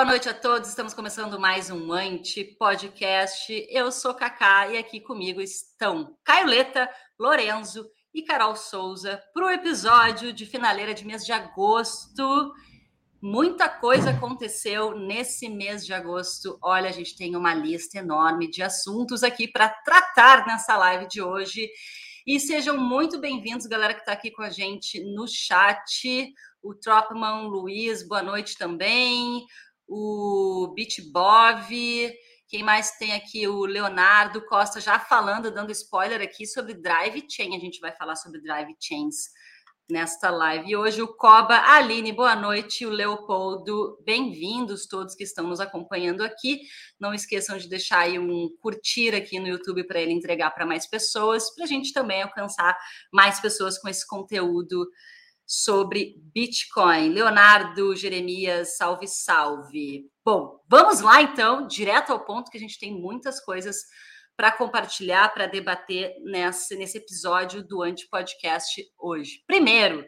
boa noite a todos. Estamos começando mais um Anti Podcast. Eu sou Kaká e aqui comigo estão Caio Leta, Lorenzo e Carol Souza para o episódio de finaleira de mês de agosto. Muita coisa aconteceu nesse mês de agosto. Olha, a gente tem uma lista enorme de assuntos aqui para tratar nessa live de hoje. E sejam muito bem-vindos, galera que está aqui com a gente no chat. O Tropman Luiz, boa noite também o Bitbov, quem mais tem aqui? O Leonardo Costa já falando, dando spoiler aqui sobre Drive Chain. A gente vai falar sobre Drive Chains nesta live. E hoje o Coba, a Aline, boa noite, o Leopoldo, bem-vindos todos que estão nos acompanhando aqui. Não esqueçam de deixar aí um curtir aqui no YouTube para ele entregar para mais pessoas, para a gente também alcançar mais pessoas com esse conteúdo sobre Bitcoin. Leonardo Jeremias, salve, salve. Bom, vamos lá então, direto ao ponto, que a gente tem muitas coisas para compartilhar, para debater nesse, nesse episódio do Anti-Podcast hoje. Primeiro,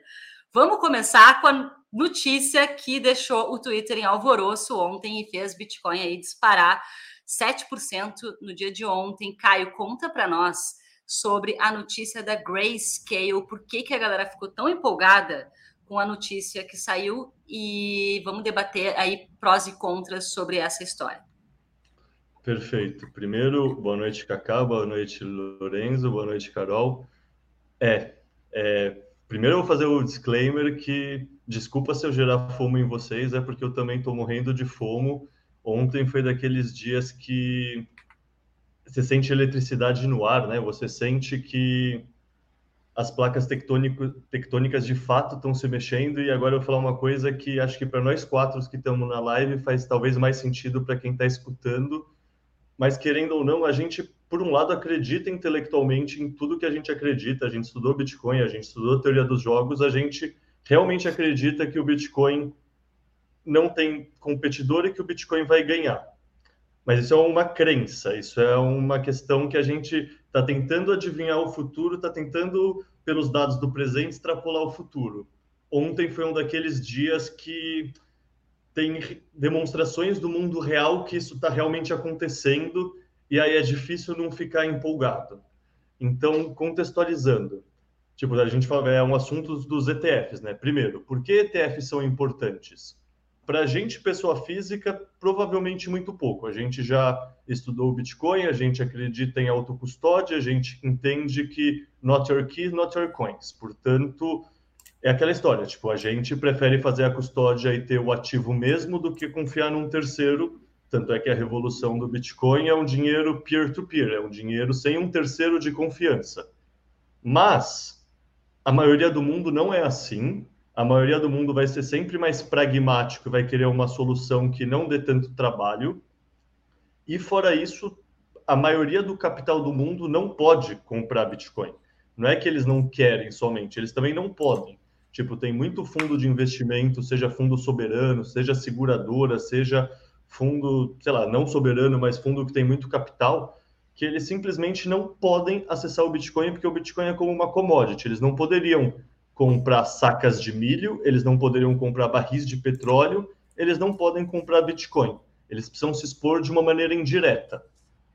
vamos começar com a notícia que deixou o Twitter em alvoroço ontem e fez Bitcoin aí disparar 7% no dia de ontem. Caio, conta para nós sobre a notícia da Grayscale, por que, que a galera ficou tão empolgada com a notícia que saiu e vamos debater aí prós e contras sobre essa história. Perfeito. Primeiro, boa noite, Cacá, boa noite, Lorenzo, boa noite, Carol. É, é, primeiro eu vou fazer o disclaimer que, desculpa se eu gerar fomo em vocês, é porque eu também estou morrendo de fomo. Ontem foi daqueles dias que você sente eletricidade no ar, né? Você sente que as placas tectônico, tectônicas de fato estão se mexendo. E agora eu vou falar uma coisa que acho que para nós quatro que estamos na live faz talvez mais sentido para quem está escutando. Mas querendo ou não, a gente, por um lado, acredita intelectualmente em tudo que a gente acredita. A gente estudou Bitcoin, a gente estudou a teoria dos jogos, a gente realmente acredita que o Bitcoin não tem competidor e que o Bitcoin vai ganhar. Mas isso é uma crença, isso é uma questão que a gente está tentando adivinhar o futuro, está tentando, pelos dados do presente, extrapolar o futuro. Ontem foi um daqueles dias que tem demonstrações do mundo real que isso está realmente acontecendo, e aí é difícil não ficar empolgado. Então, contextualizando, tipo, a gente fala, é um assunto dos ETFs, né? Primeiro, por que ETFs são importantes? Para a gente, pessoa física, provavelmente muito pouco. A gente já estudou o Bitcoin, a gente acredita em autocustódia, a gente entende que not your keys, not your coins. Portanto, é aquela história, tipo, a gente prefere fazer a custódia e ter o ativo mesmo do que confiar num terceiro. Tanto é que a revolução do Bitcoin é um dinheiro peer-to-peer, -peer, é um dinheiro sem um terceiro de confiança. Mas a maioria do mundo não é assim a maioria do mundo vai ser sempre mais pragmático, vai querer uma solução que não dê tanto trabalho. E fora isso, a maioria do capital do mundo não pode comprar Bitcoin. Não é que eles não querem somente, eles também não podem. Tipo, tem muito fundo de investimento, seja fundo soberano, seja seguradora, seja fundo, sei lá, não soberano, mas fundo que tem muito capital, que eles simplesmente não podem acessar o Bitcoin porque o Bitcoin é como uma commodity. Eles não poderiam comprar sacas de milho, eles não poderiam comprar barris de petróleo, eles não podem comprar Bitcoin. Eles precisam se expor de uma maneira indireta.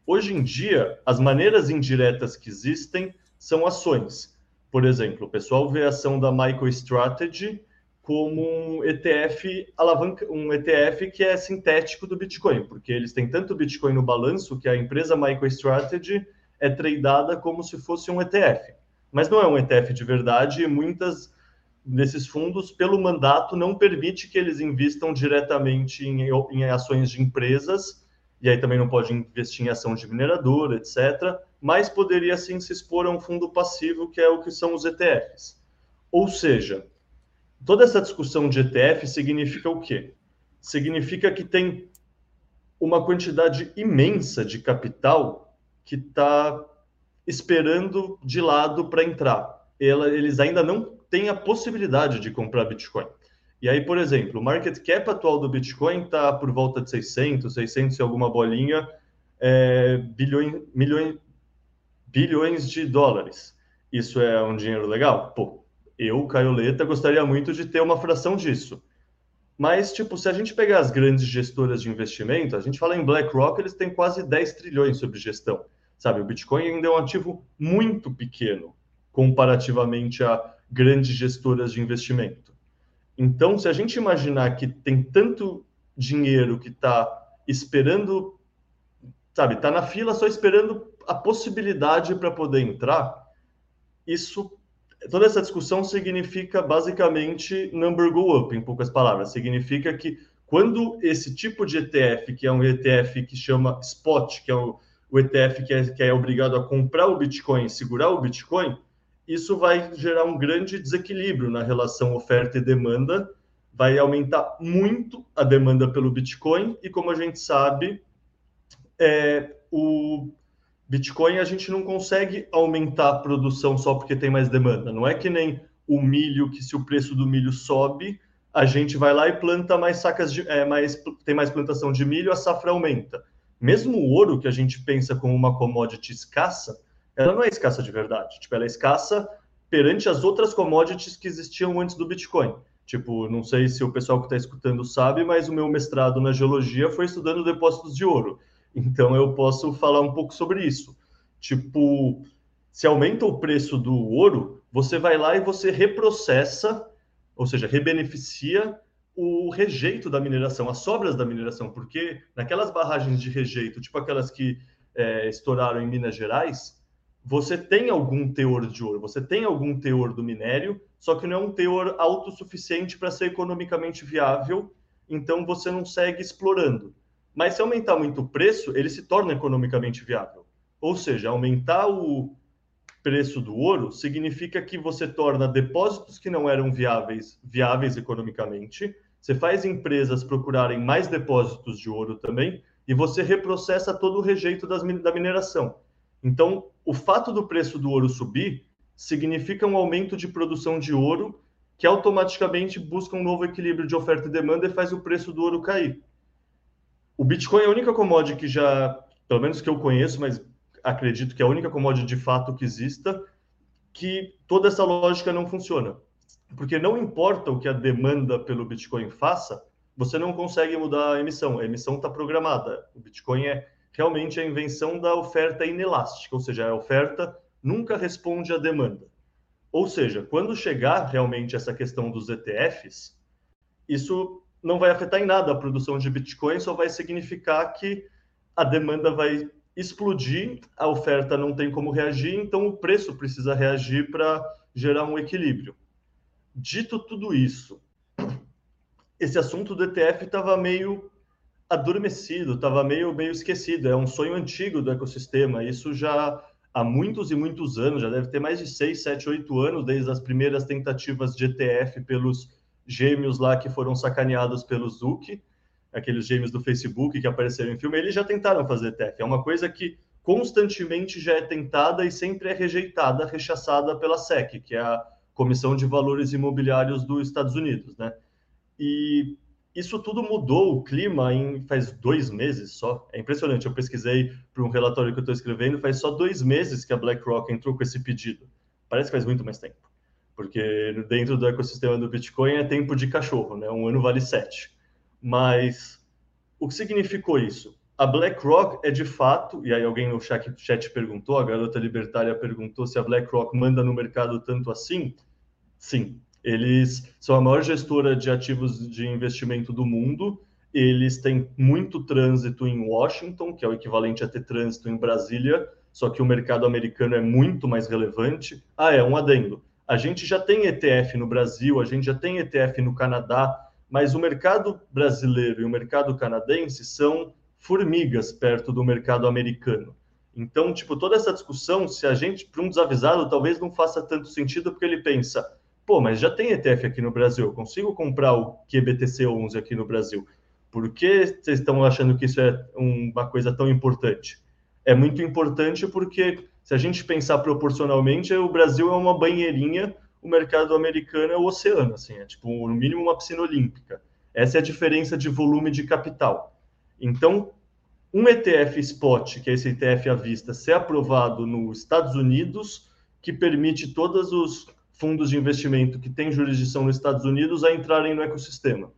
Hoje em dia, as maneiras indiretas que existem são ações. Por exemplo, o pessoal vê a ação da MicroStrategy como um ETF alavanca, um ETF que é sintético do Bitcoin, porque eles têm tanto Bitcoin no balanço que a empresa MicroStrategy é tradada como se fosse um ETF mas não é um ETF de verdade e muitas desses fundos, pelo mandato, não permite que eles investam diretamente em, em ações de empresas, e aí também não pode investir em ação de mineradora, etc., mas poderia sim se expor a um fundo passivo, que é o que são os ETFs. Ou seja, toda essa discussão de ETF significa o quê? Significa que tem uma quantidade imensa de capital que está esperando de lado para entrar. Ela, eles ainda não têm a possibilidade de comprar Bitcoin. E aí, por exemplo, o market cap atual do Bitcoin está por volta de 600, 600 e alguma bolinha, é, bilhões, milhões, bilhões de dólares. Isso é um dinheiro legal? Pô, eu, Caioleta, gostaria muito de ter uma fração disso. Mas, tipo, se a gente pegar as grandes gestoras de investimento, a gente fala em BlackRock, eles têm quase 10 trilhões sobre gestão. Sabe, o Bitcoin ainda é um ativo muito pequeno comparativamente a grandes gestoras de investimento. Então, se a gente imaginar que tem tanto dinheiro que está esperando, sabe, está na fila só esperando a possibilidade para poder entrar, isso, toda essa discussão significa basicamente number go up, em poucas palavras. Significa que quando esse tipo de ETF, que é um ETF que chama spot, que é o, o ETF que é, que é obrigado a comprar o Bitcoin, segurar o Bitcoin, isso vai gerar um grande desequilíbrio na relação oferta e demanda, vai aumentar muito a demanda pelo Bitcoin, e como a gente sabe, é, o Bitcoin a gente não consegue aumentar a produção só porque tem mais demanda. Não é que nem o milho, que se o preço do milho sobe, a gente vai lá e planta mais sacas de. É, mais, tem mais plantação de milho, a safra aumenta. Mesmo o ouro, que a gente pensa como uma commodity escassa, ela não é escassa de verdade. Tipo, ela é escassa perante as outras commodities que existiam antes do Bitcoin. Tipo, não sei se o pessoal que está escutando sabe, mas o meu mestrado na geologia foi estudando depósitos de ouro. Então eu posso falar um pouco sobre isso. Tipo, se aumenta o preço do ouro, você vai lá e você reprocessa, ou seja, rebeneficia o rejeito da mineração, as sobras da mineração, porque naquelas barragens de rejeito, tipo aquelas que é, estouraram em Minas Gerais, você tem algum teor de ouro, você tem algum teor do minério, só que não é um teor autossuficiente para ser economicamente viável, então você não segue explorando. Mas se aumentar muito o preço, ele se torna economicamente viável. Ou seja, aumentar o preço do ouro significa que você torna depósitos que não eram viáveis viáveis economicamente, você faz empresas procurarem mais depósitos de ouro também e você reprocessa todo o rejeito das, da mineração. Então, o fato do preço do ouro subir significa um aumento de produção de ouro que automaticamente busca um novo equilíbrio de oferta e demanda e faz o preço do ouro cair. O Bitcoin é a única commodity que já, pelo menos que eu conheço, mas acredito que é a única commodity de fato que exista, que toda essa lógica não funciona. Porque não importa o que a demanda pelo Bitcoin faça, você não consegue mudar a emissão. A emissão está programada. O Bitcoin é realmente a invenção da oferta inelástica, ou seja, a oferta nunca responde à demanda. Ou seja, quando chegar realmente essa questão dos ETFs, isso não vai afetar em nada a produção de Bitcoin, só vai significar que a demanda vai explodir, a oferta não tem como reagir, então o preço precisa reagir para gerar um equilíbrio. Dito tudo isso, esse assunto do ETF estava meio adormecido, estava meio, meio esquecido. É um sonho antigo do ecossistema. Isso já há muitos e muitos anos, já deve ter mais de 6, 7, 8 anos, desde as primeiras tentativas de ETF pelos gêmeos lá que foram sacaneados pelo Zuck, aqueles gêmeos do Facebook que apareceram em filme. Eles já tentaram fazer ETF. É uma coisa que constantemente já é tentada e sempre é rejeitada, rechaçada pela SEC, que é a Comissão de Valores Imobiliários dos Estados Unidos, né? E isso tudo mudou o clima em faz dois meses só. É impressionante. Eu pesquisei para um relatório que eu estou escrevendo, faz só dois meses que a BlackRock entrou com esse pedido. Parece que faz muito mais tempo, porque dentro do ecossistema do Bitcoin é tempo de cachorro, né? Um ano vale sete. Mas o que significou isso? A BlackRock é de fato, e aí alguém no chat, perguntou, a garota libertária perguntou se a BlackRock manda no mercado tanto assim. Sim, eles são a maior gestora de ativos de investimento do mundo. Eles têm muito trânsito em Washington, que é o equivalente a ter trânsito em Brasília, só que o mercado americano é muito mais relevante. Ah, é um adendo. A gente já tem ETF no Brasil, a gente já tem ETF no Canadá, mas o mercado brasileiro e o mercado canadense são formigas perto do mercado americano. Então, tipo, toda essa discussão, se a gente, para um desavisado, talvez não faça tanto sentido, porque ele pensa, pô, mas já tem ETF aqui no Brasil, eu consigo comprar o QBTC11 aqui no Brasil. Por que vocês estão achando que isso é uma coisa tão importante? É muito importante porque, se a gente pensar proporcionalmente, o Brasil é uma banheirinha, o mercado americano é o oceano, assim, é tipo, no mínimo, uma piscina olímpica. Essa é a diferença de volume de capital. Então, um ETF spot, que é esse ETF à vista, ser aprovado nos Estados Unidos, que permite todos os fundos de investimento que têm jurisdição nos Estados Unidos a entrarem no ecossistema.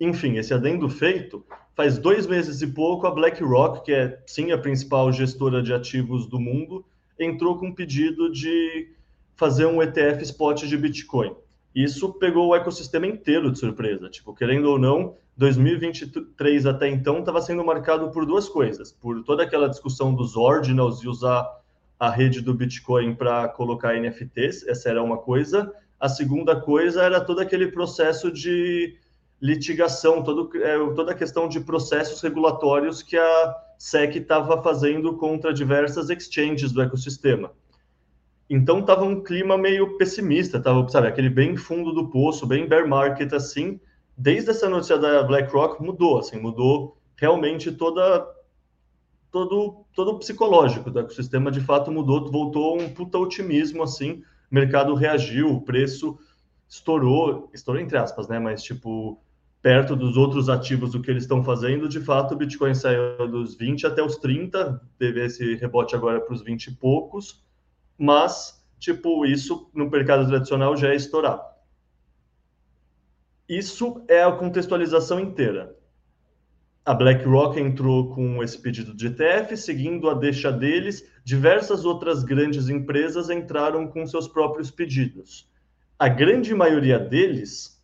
Enfim, esse adendo feito, faz dois meses e pouco, a BlackRock, que é sim a principal gestora de ativos do mundo, entrou com um pedido de fazer um ETF spot de Bitcoin. Isso pegou o ecossistema inteiro de surpresa. Tipo, querendo ou não, 2023 até então estava sendo marcado por duas coisas: por toda aquela discussão dos ordinals e usar a rede do Bitcoin para colocar NFTs, essa era uma coisa. A segunda coisa era todo aquele processo de litigação, todo, é, toda a questão de processos regulatórios que a SEC estava fazendo contra diversas exchanges do ecossistema. Então estava um clima meio pessimista, tava, sabe, aquele bem fundo do poço, bem bear market assim. Desde essa notícia da BlackRock mudou, assim, mudou realmente toda todo todo psicológico do ecossistema de fato mudou, voltou um puta otimismo assim, o mercado reagiu, o preço estourou, estourou entre aspas, né, mas tipo perto dos outros ativos do que eles estão fazendo, de fato o Bitcoin saiu dos 20 até os 30, teve esse rebote agora para os 20 e poucos mas, tipo, isso no mercado tradicional já é estourar. Isso é a contextualização inteira. A BlackRock entrou com esse pedido de ETF, seguindo a deixa deles, diversas outras grandes empresas entraram com seus próprios pedidos. A grande maioria deles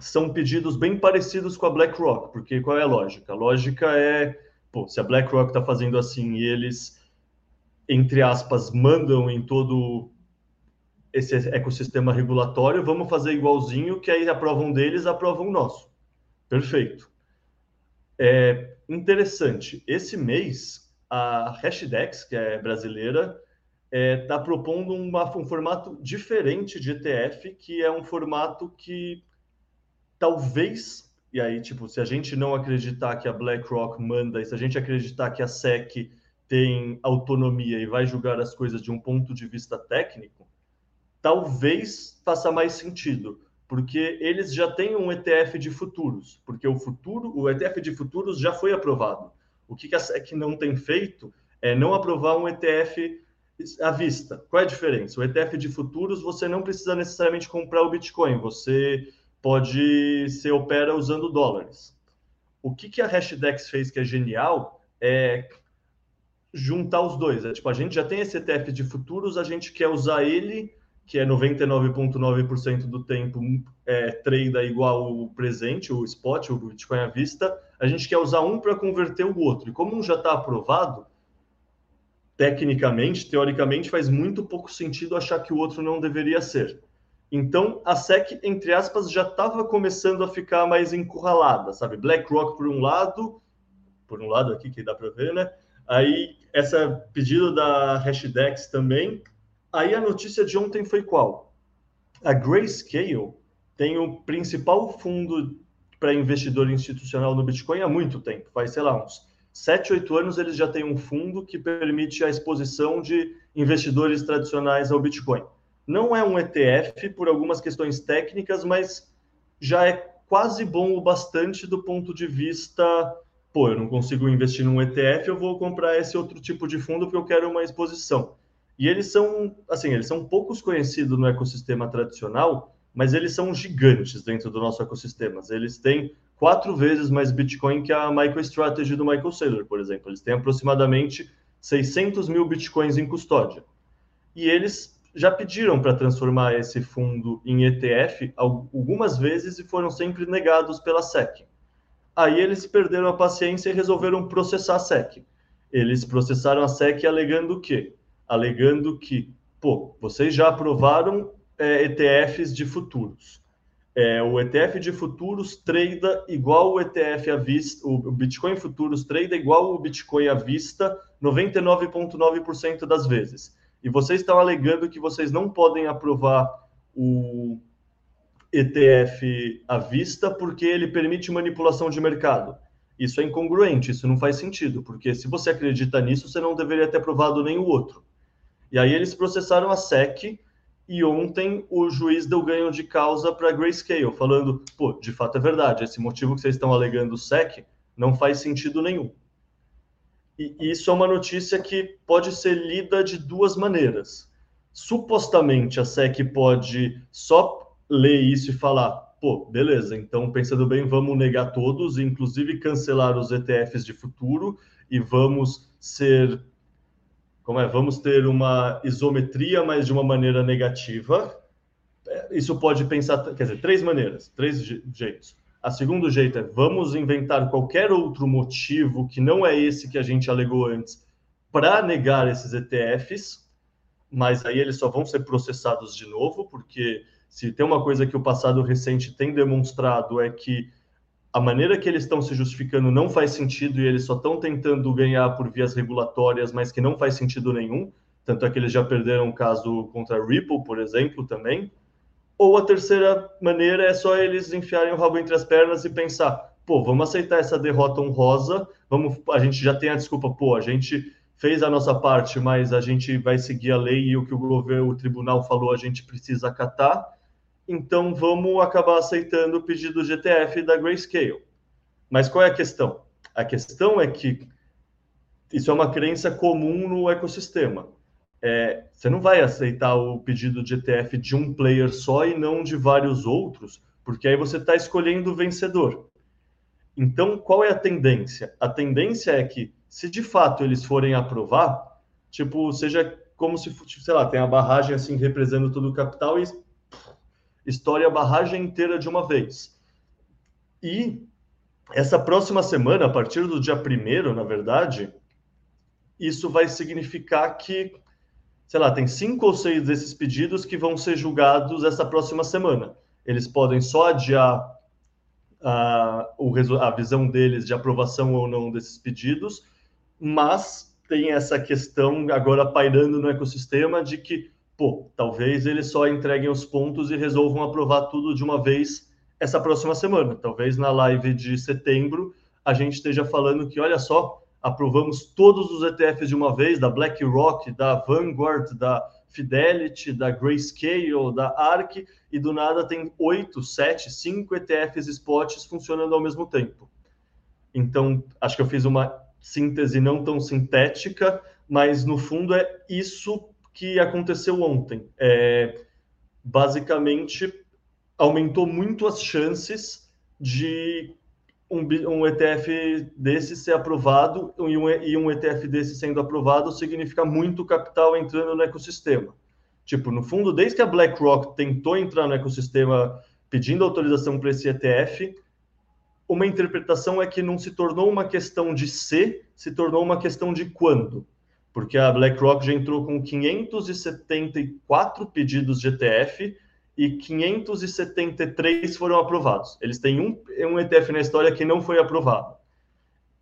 são pedidos bem parecidos com a BlackRock, porque qual é a lógica? A lógica é, pô, se a BlackRock está fazendo assim e eles entre aspas, mandam em todo esse ecossistema regulatório, vamos fazer igualzinho, que aí aprovam deles, aprovam o nosso. Perfeito. É interessante, esse mês, a Hashdex, que é brasileira, está é, tá propondo uma, um formato diferente de ETF, que é um formato que talvez, e aí, tipo, se a gente não acreditar que a BlackRock manda, e se a gente acreditar que a SEC tem autonomia e vai julgar as coisas de um ponto de vista técnico, talvez faça mais sentido, porque eles já têm um ETF de futuros, porque o futuro, o ETF de futuros já foi aprovado. O que a SEC não tem feito é não aprovar um ETF à vista. Qual é a diferença? O ETF de futuros você não precisa necessariamente comprar o Bitcoin, você pode se opera usando dólares. O que, que a Hashdex fez que é genial é juntar os dois. É, tipo, a gente já tem esse ETF de futuros, a gente quer usar ele, que é 99,9% do tempo é, trade igual o presente, o spot, o Bitcoin à vista, a gente quer usar um para converter o outro. E como um já está aprovado, tecnicamente, teoricamente, faz muito pouco sentido achar que o outro não deveria ser. Então, a SEC, entre aspas, já estava começando a ficar mais encurralada, sabe? BlackRock por um lado, por um lado aqui que dá para ver, né? Aí, essa pedido da Hashdex também. Aí a notícia de ontem foi qual? A Grayscale tem o principal fundo para investidor institucional no Bitcoin há muito tempo. Faz, sei lá, uns 7, 8 anos eles já têm um fundo que permite a exposição de investidores tradicionais ao Bitcoin. Não é um ETF por algumas questões técnicas, mas já é quase bom o bastante do ponto de vista pô, eu não consigo investir num ETF, eu vou comprar esse outro tipo de fundo porque eu quero uma exposição. E eles são, assim, eles são poucos conhecidos no ecossistema tradicional, mas eles são gigantes dentro do nosso ecossistema. Eles têm quatro vezes mais Bitcoin que a MicroStrategy do Michael Saylor, por exemplo. Eles têm aproximadamente 600 mil Bitcoins em custódia. E eles já pediram para transformar esse fundo em ETF algumas vezes e foram sempre negados pela SEC. Aí eles perderam a paciência e resolveram processar a SEC. Eles processaram a SEC alegando o quê? Alegando que, pô, vocês já aprovaram é, ETFs de futuros. É, o ETF de futuros trada igual o ETF à vista, o Bitcoin futuros trada igual o Bitcoin à vista 99,9% das vezes. E vocês estão alegando que vocês não podem aprovar o ETF à vista porque ele permite manipulação de mercado. Isso é incongruente, isso não faz sentido, porque se você acredita nisso, você não deveria ter aprovado nem o outro. E aí eles processaram a SEC e ontem o juiz deu ganho de causa para Grayscale, falando, pô, de fato é verdade, esse motivo que vocês estão alegando SEC não faz sentido nenhum. E isso é uma notícia que pode ser lida de duas maneiras. Supostamente a SEC pode só ler isso e falar, pô, beleza, então pensando bem, vamos negar todos, inclusive cancelar os ETFs de futuro e vamos ser como é, vamos ter uma isometria, mas de uma maneira negativa. É, isso pode pensar, quer dizer, três maneiras, três jeitos. A segundo jeito é vamos inventar qualquer outro motivo que não é esse que a gente alegou antes para negar esses ETFs, mas aí eles só vão ser processados de novo, porque se tem uma coisa que o passado recente tem demonstrado é que a maneira que eles estão se justificando não faz sentido e eles só estão tentando ganhar por vias regulatórias, mas que não faz sentido nenhum. Tanto é que eles já perderam o caso contra a Ripple, por exemplo, também. Ou a terceira maneira é só eles enfiarem o rabo entre as pernas e pensar: pô, vamos aceitar essa derrota honrosa, vamos, a gente já tem a desculpa, pô, a gente fez a nossa parte, mas a gente vai seguir a lei e o que o governo, o tribunal falou, a gente precisa acatar então vamos acabar aceitando o pedido GTF da Grayscale. Mas qual é a questão? A questão é que isso é uma crença comum no ecossistema. É, você não vai aceitar o pedido de ETF de um player só e não de vários outros, porque aí você está escolhendo o vencedor. Então, qual é a tendência? A tendência é que, se de fato eles forem aprovar, tipo, seja como se, sei lá, tem a barragem assim representando todo o capital e história a barragem inteira de uma vez. E essa próxima semana, a partir do dia primeiro, na verdade, isso vai significar que, sei lá, tem cinco ou seis desses pedidos que vão ser julgados essa próxima semana. Eles podem só adiar a, a visão deles de aprovação ou não desses pedidos, mas tem essa questão agora pairando no ecossistema de que pô, talvez eles só entreguem os pontos e resolvam aprovar tudo de uma vez essa próxima semana. Talvez na live de setembro a gente esteja falando que, olha só, aprovamos todos os ETFs de uma vez, da BlackRock, da Vanguard, da Fidelity, da Grayscale, da ARK, e do nada tem oito, sete, cinco ETFs spots funcionando ao mesmo tempo. Então, acho que eu fiz uma síntese não tão sintética, mas no fundo é isso que aconteceu ontem. É, basicamente, aumentou muito as chances de um, um, ETF desse ser aprovado e um, e um ETF desse sendo aprovado significa muito capital entrando no ecossistema. Tipo, no fundo, desde que a BlackRock tentou entrar no ecossistema pedindo autorização para esse ETF, uma interpretação é que não se tornou uma questão de se, se tornou uma questão de quando porque a BlackRock já entrou com 574 pedidos de ETF e 573 foram aprovados. Eles têm um, um ETF na história que não foi aprovado.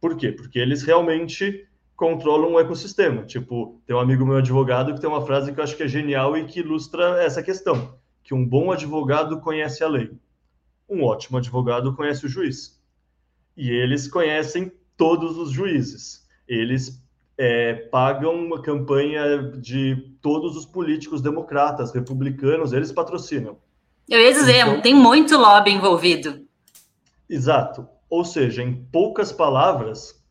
Por quê? Porque eles realmente controlam o ecossistema. Tipo, tem um amigo meu advogado que tem uma frase que eu acho que é genial e que ilustra essa questão, que um bom advogado conhece a lei. Um ótimo advogado conhece o juiz. E eles conhecem todos os juízes. Eles é, pagam uma campanha de todos os políticos democratas, republicanos, eles patrocinam. Eu ia dizer, então, tem muito lobby envolvido. Exato. Ou seja, em poucas palavras,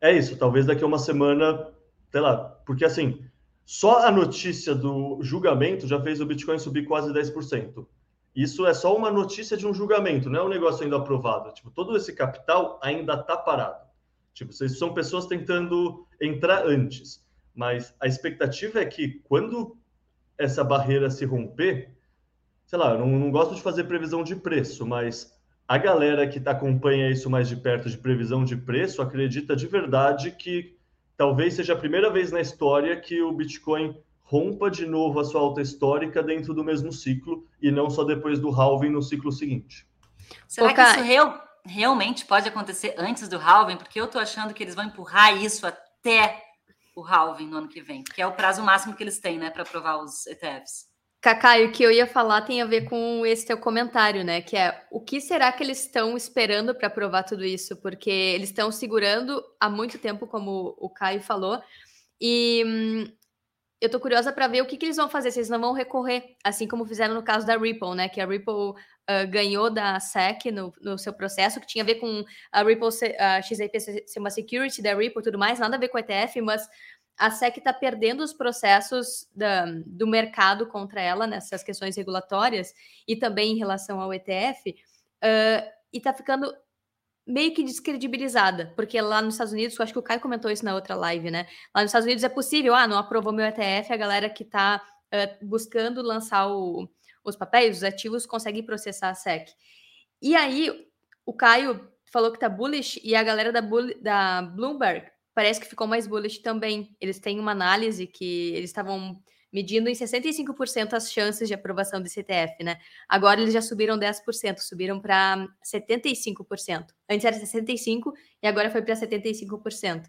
é isso. Talvez daqui a uma semana, sei lá, porque assim, só a notícia do julgamento já fez o Bitcoin subir quase 10%. Isso é só uma notícia de um julgamento, não é um negócio ainda aprovado. Tipo, todo esse capital ainda está parado. Tipo, vocês são pessoas tentando entrar antes, mas a expectativa é que quando essa barreira se romper, sei lá, eu não, não gosto de fazer previsão de preço, mas a galera que tá, acompanha isso mais de perto de previsão de preço acredita de verdade que talvez seja a primeira vez na história que o Bitcoin rompa de novo a sua alta histórica dentro do mesmo ciclo e não só depois do halving no ciclo seguinte. Será que isso real, realmente pode acontecer antes do halving, porque eu estou achando que eles vão empurrar isso até o halving no ano que vem, que é o prazo máximo que eles têm, né, para aprovar os ETFs. Cacá, o que eu ia falar tem a ver com esse teu comentário, né? Que é o que será que eles estão esperando para aprovar tudo isso? Porque eles estão segurando há muito tempo, como o Caio falou, e hum, eu tô curiosa para ver o que, que eles vão fazer, se eles não vão recorrer, assim como fizeram no caso da Ripple, né? Que a Ripple uh, ganhou da SEC no, no, seu processo, que tinha a ver com a Ripple, a XRP ser uma security da Ripple e tudo mais, nada a ver com ETF, mas a SEC está perdendo os processos da, do mercado contra ela nessas questões regulatórias e também em relação ao ETF, uh, e está ficando meio que descredibilizada, porque lá nos Estados Unidos, eu acho que o Caio comentou isso na outra live, né? Lá nos Estados Unidos é possível, ah, não aprovou meu ETF, a galera que está uh, buscando lançar o, os papéis, os ativos, consegue processar a SEC. E aí, o Caio falou que tá bullish e a galera da, Bull, da Bloomberg parece que ficou mais bullish também. Eles têm uma análise que eles estavam medindo em 65% as chances de aprovação desse ETF, né? Agora eles já subiram 10%, subiram para 75%. Antes era 65% e agora foi para 75%.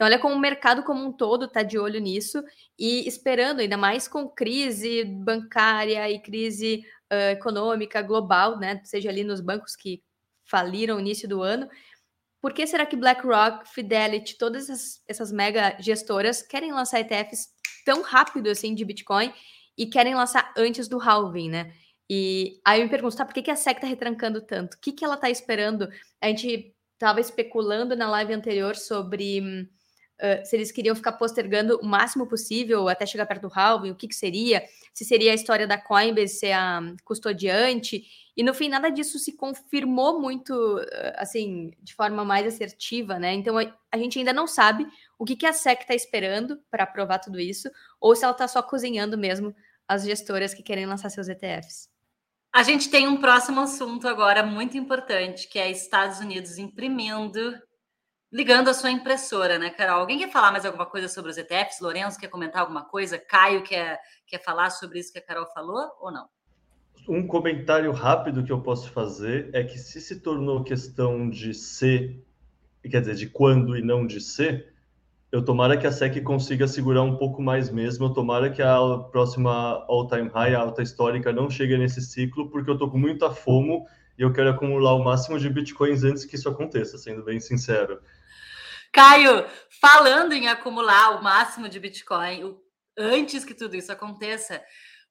Então, olha como o mercado como um todo está de olho nisso e esperando, ainda mais com crise bancária e crise uh, econômica global, né? Seja ali nos bancos que faliram no início do ano. Por que será que BlackRock, Fidelity, todas essas, essas mega gestoras querem lançar ETFs tão rápido assim de Bitcoin e querem lançar antes do halving, né? E aí eu me pergunto, tá, por que, que a SEC tá retrancando tanto? O que, que ela tá esperando? A gente tava especulando na live anterior sobre se eles queriam ficar postergando o máximo possível até chegar perto do halving, o que, que seria, se seria a história da Coinbase ser a custodiante, e no fim nada disso se confirmou muito, assim, de forma mais assertiva, né? Então a, a gente ainda não sabe o que, que a SEC está esperando para aprovar tudo isso, ou se ela está só cozinhando mesmo as gestoras que querem lançar seus ETFs. A gente tem um próximo assunto agora muito importante, que é Estados Unidos imprimindo, ligando a sua impressora, né, Carol? Alguém quer falar mais alguma coisa sobre os ETFs? Lourenço quer comentar alguma coisa? Caio quer, quer falar sobre isso que a Carol falou ou não? Um comentário rápido que eu posso fazer é que se se tornou questão de ser, quer dizer, de quando e não de ser, eu tomara que a SEC consiga segurar um pouco mais mesmo. Eu tomara que a próxima all-time high, a alta histórica, não chegue nesse ciclo, porque eu tô com muita fomo e eu quero acumular o máximo de bitcoins antes que isso aconteça, sendo bem sincero. Caio, falando em acumular o máximo de bitcoin antes que tudo isso aconteça,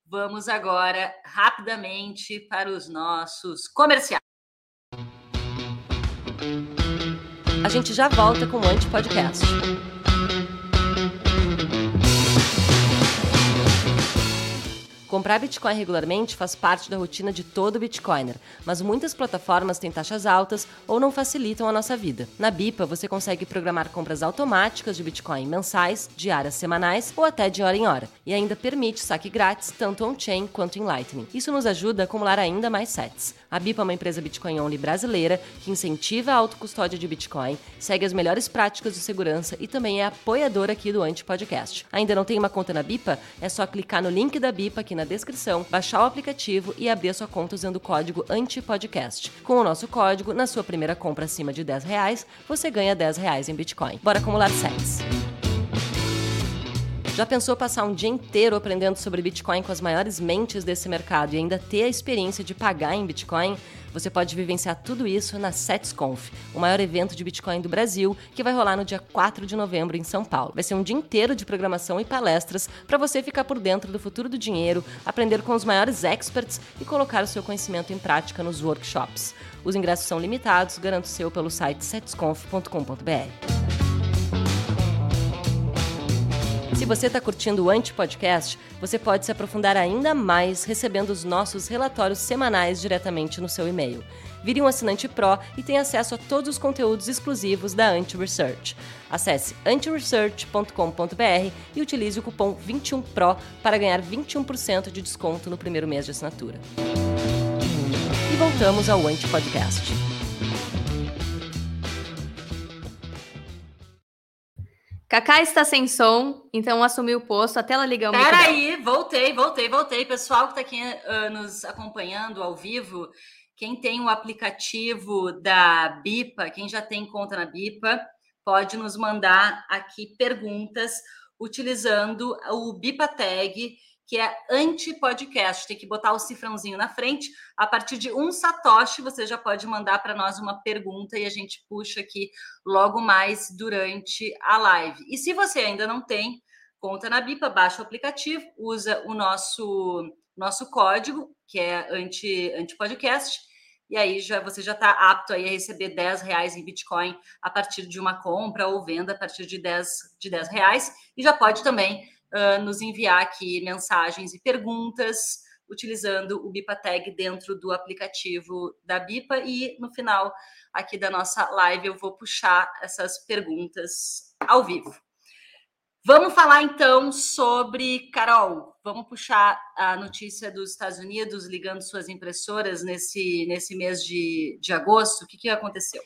vamos agora rapidamente para os nossos comerciais. A gente já volta com o Anti Podcast. Comprar Bitcoin regularmente faz parte da rotina de todo Bitcoiner, mas muitas plataformas têm taxas altas ou não facilitam a nossa vida. Na Bipa, você consegue programar compras automáticas de Bitcoin mensais, diárias, semanais ou até de hora em hora, e ainda permite saque grátis tanto on-chain quanto em Lightning. Isso nos ajuda a acumular ainda mais sets. A Bipa é uma empresa Bitcoin only brasileira que incentiva a autocustódia de Bitcoin, segue as melhores práticas de segurança e também é apoiadora aqui do Anti Podcast. Ainda não tem uma conta na Bipa? É só clicar no link da Bipa aqui na descrição, baixar o aplicativo e abrir a sua conta usando o código ANTIPODCAST. Com o nosso código, na sua primeira compra acima de 10 reais, você ganha 10 reais em Bitcoin. Bora acumular sets. Já pensou passar um dia inteiro aprendendo sobre Bitcoin com as maiores mentes desse mercado e ainda ter a experiência de pagar em Bitcoin? Você pode vivenciar tudo isso na SetsConf, o maior evento de Bitcoin do Brasil, que vai rolar no dia 4 de novembro em São Paulo. Vai ser um dia inteiro de programação e palestras para você ficar por dentro do futuro do dinheiro, aprender com os maiores experts e colocar o seu conhecimento em prática nos workshops. Os ingressos são limitados, garante o seu pelo site setsconf.com.br. Se você está curtindo o Anti-Podcast, você pode se aprofundar ainda mais recebendo os nossos relatórios semanais diretamente no seu e-mail. Vire um assinante Pro e tenha acesso a todos os conteúdos exclusivos da Anti-Research. Acesse antiresearch.com.br e utilize o cupom 21PRO para ganhar 21% de desconto no primeiro mês de assinatura. E voltamos ao Anti-Podcast. Cacá está sem som, então assumiu o posto até ela ligar o microfone. Peraí, voltei, voltei, voltei. Pessoal que está aqui uh, nos acompanhando ao vivo, quem tem o aplicativo da Bipa, quem já tem conta na Bipa, pode nos mandar aqui perguntas utilizando o Bipa Tag que é anti-podcast. Tem que botar o cifrãozinho na frente. A partir de um satoshi, você já pode mandar para nós uma pergunta e a gente puxa aqui logo mais durante a live. E se você ainda não tem conta na Bipa, baixa o aplicativo, usa o nosso nosso código, que é anti, anti-podcast, e aí já você já está apto aí a receber 10 reais em Bitcoin a partir de uma compra ou venda a partir de 10, de 10 reais, e já pode também uh, nos enviar aqui mensagens e perguntas utilizando o Bipa Tag dentro do aplicativo da Bipa e no final aqui da nossa live eu vou puxar essas perguntas ao vivo. Vamos falar então sobre, Carol, vamos puxar a notícia dos Estados Unidos ligando suas impressoras nesse, nesse mês de, de agosto. O que, que aconteceu?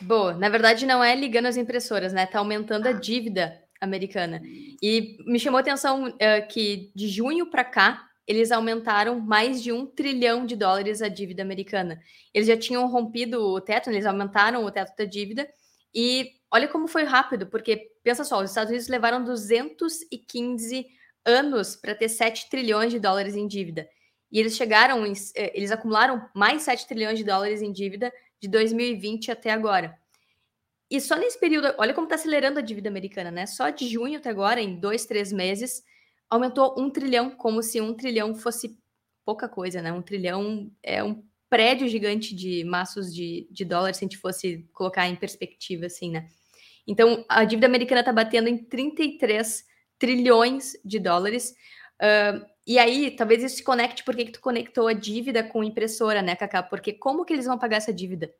Boa, na verdade não é ligando as impressoras, né? Tá aumentando a dívida americana. E me chamou a atenção uh, que de junho para cá eles aumentaram mais de um trilhão de dólares a dívida americana. Eles já tinham rompido o teto, eles aumentaram o teto da dívida e olha como foi rápido, porque pensa só, os Estados Unidos levaram 215 anos para ter 7 trilhões de dólares em dívida. E eles chegaram, eh, eles acumularam mais 7 trilhões de dólares em dívida de 2020 até agora. E só nesse período, olha como está acelerando a dívida americana, né? Só de junho até agora, em dois, três meses, aumentou um trilhão, como se um trilhão fosse pouca coisa, né? Um trilhão é um prédio gigante de maços de, de dólares, se a gente fosse colocar em perspectiva, assim, né? Então, a dívida americana está batendo em 33 trilhões de dólares. Uh, e aí, talvez isso se conecte porque que tu conectou a dívida com impressora, né, Cacá? Porque como que eles vão pagar essa dívida?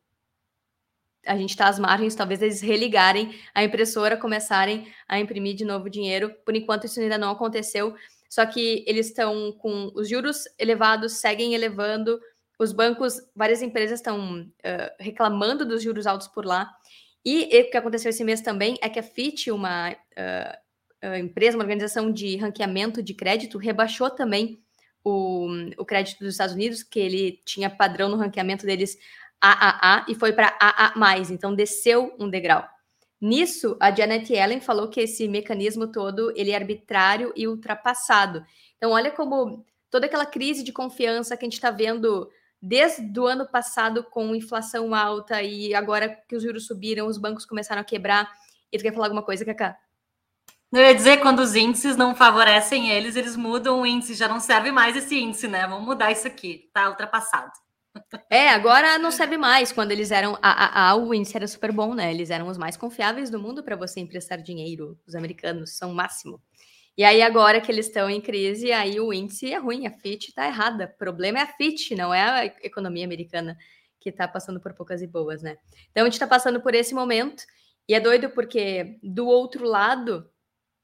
A gente está às margens, talvez eles religarem a impressora, começarem a imprimir de novo dinheiro. Por enquanto, isso ainda não aconteceu. Só que eles estão com os juros elevados, seguem elevando. Os bancos, várias empresas estão uh, reclamando dos juros altos por lá. E o que aconteceu esse mês também é que a Fitch, uma uh, empresa, uma organização de ranqueamento de crédito, rebaixou também o, o crédito dos Estados Unidos, que ele tinha padrão no ranqueamento deles AAA e foi para AA+, então desceu um degrau. Nisso, a Janet Yellen falou que esse mecanismo todo ele é arbitrário e ultrapassado. Então, olha como toda aquela crise de confiança que a gente está vendo desde o ano passado com inflação alta e agora que os juros subiram, os bancos começaram a quebrar. E tu quer falar alguma coisa, Cacá? Eu ia dizer, quando os índices não favorecem eles, eles mudam o índice, já não serve mais esse índice, né? Vamos mudar isso aqui, tá ultrapassado. É, agora não serve mais. Quando eles eram. A, a, o índice era super bom, né? Eles eram os mais confiáveis do mundo para você emprestar dinheiro. Os americanos são o máximo. E aí, agora que eles estão em crise, aí o índice é ruim, a FIT está errada. O problema é a FIT, não é a economia americana que está passando por poucas e boas, né? Então, a gente está passando por esse momento. E é doido porque, do outro lado,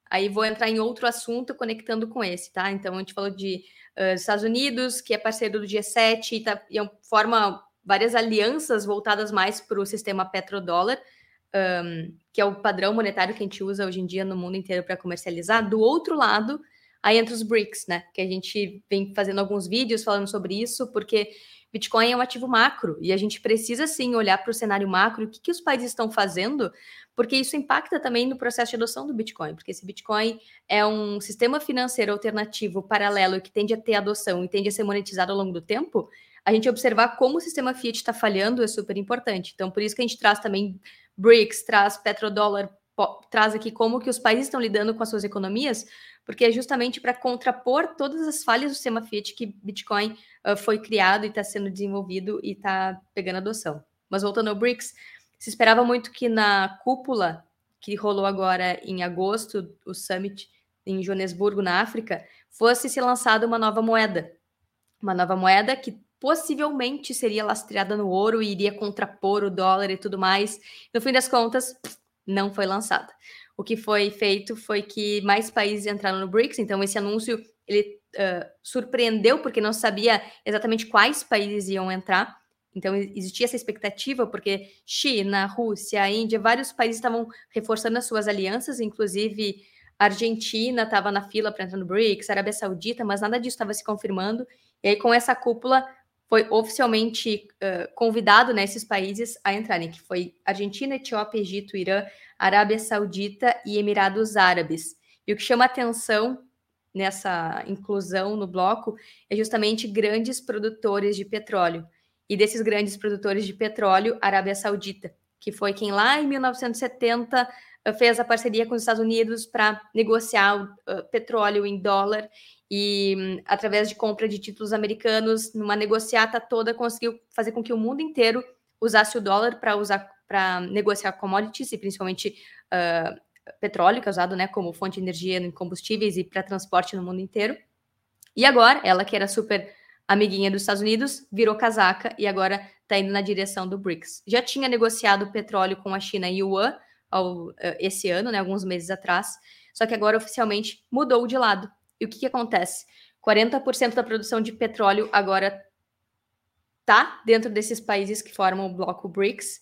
aí vou entrar em outro assunto conectando com esse, tá? Então, a gente falou de uh, Estados Unidos, que é parceiro do G7 e, tá, e é forma várias alianças voltadas mais para o sistema petrodólar, um, que é o padrão monetário que a gente usa hoje em dia no mundo inteiro para comercializar. Do outro lado, aí entra os BRICS, né? Que a gente vem fazendo alguns vídeos falando sobre isso, porque Bitcoin é um ativo macro e a gente precisa sim olhar para o cenário macro, o que, que os países estão fazendo porque isso impacta também no processo de adoção do Bitcoin, porque se Bitcoin é um sistema financeiro alternativo paralelo que tende a ter adoção e tende a ser monetizado ao longo do tempo, a gente observar como o sistema fiat está falhando é super importante. Então, por isso que a gente traz também BRICS, traz petrodólar, traz aqui como que os países estão lidando com as suas economias, porque é justamente para contrapor todas as falhas do sistema fiat que Bitcoin uh, foi criado e está sendo desenvolvido e está pegando adoção. Mas voltando ao BRICS, se esperava muito que na cúpula que rolou agora em agosto, o summit em Joanesburgo, na África, fosse se lançada uma nova moeda. Uma nova moeda que possivelmente seria lastreada no ouro e iria contrapor o dólar e tudo mais. No fim das contas, não foi lançada. O que foi feito foi que mais países entraram no BRICS, então esse anúncio ele uh, surpreendeu porque não sabia exatamente quais países iam entrar. Então, existia essa expectativa, porque China, Rússia, Índia, vários países estavam reforçando as suas alianças, inclusive a Argentina estava na fila para entrar no BRICS, Arábia Saudita, mas nada disso estava se confirmando. E aí, com essa cúpula, foi oficialmente uh, convidado né, esses países a entrarem, que foi Argentina, Etiópia, Egito, Irã, Arábia Saudita e Emirados Árabes. E o que chama atenção nessa inclusão no bloco é justamente grandes produtores de petróleo e desses grandes produtores de petróleo, Arábia Saudita, que foi quem lá em 1970 eh, fez a parceria com os Estados Unidos para negociar uh, petróleo em dólar e através de compra de títulos americanos, numa negociata toda, conseguiu fazer com que o mundo inteiro usasse o dólar para usar para negociar commodities e principalmente uh, petróleo, que é usado né, como fonte de energia em combustíveis e para transporte no mundo inteiro. E agora, ela que era super amiguinha dos Estados Unidos, virou casaca e agora está indo na direção do BRICS. Já tinha negociado petróleo com a China e Yuan ao, uh, esse ano, né, alguns meses atrás, só que agora oficialmente mudou de lado. E o que, que acontece? 40% da produção de petróleo agora está dentro desses países que formam o bloco BRICS.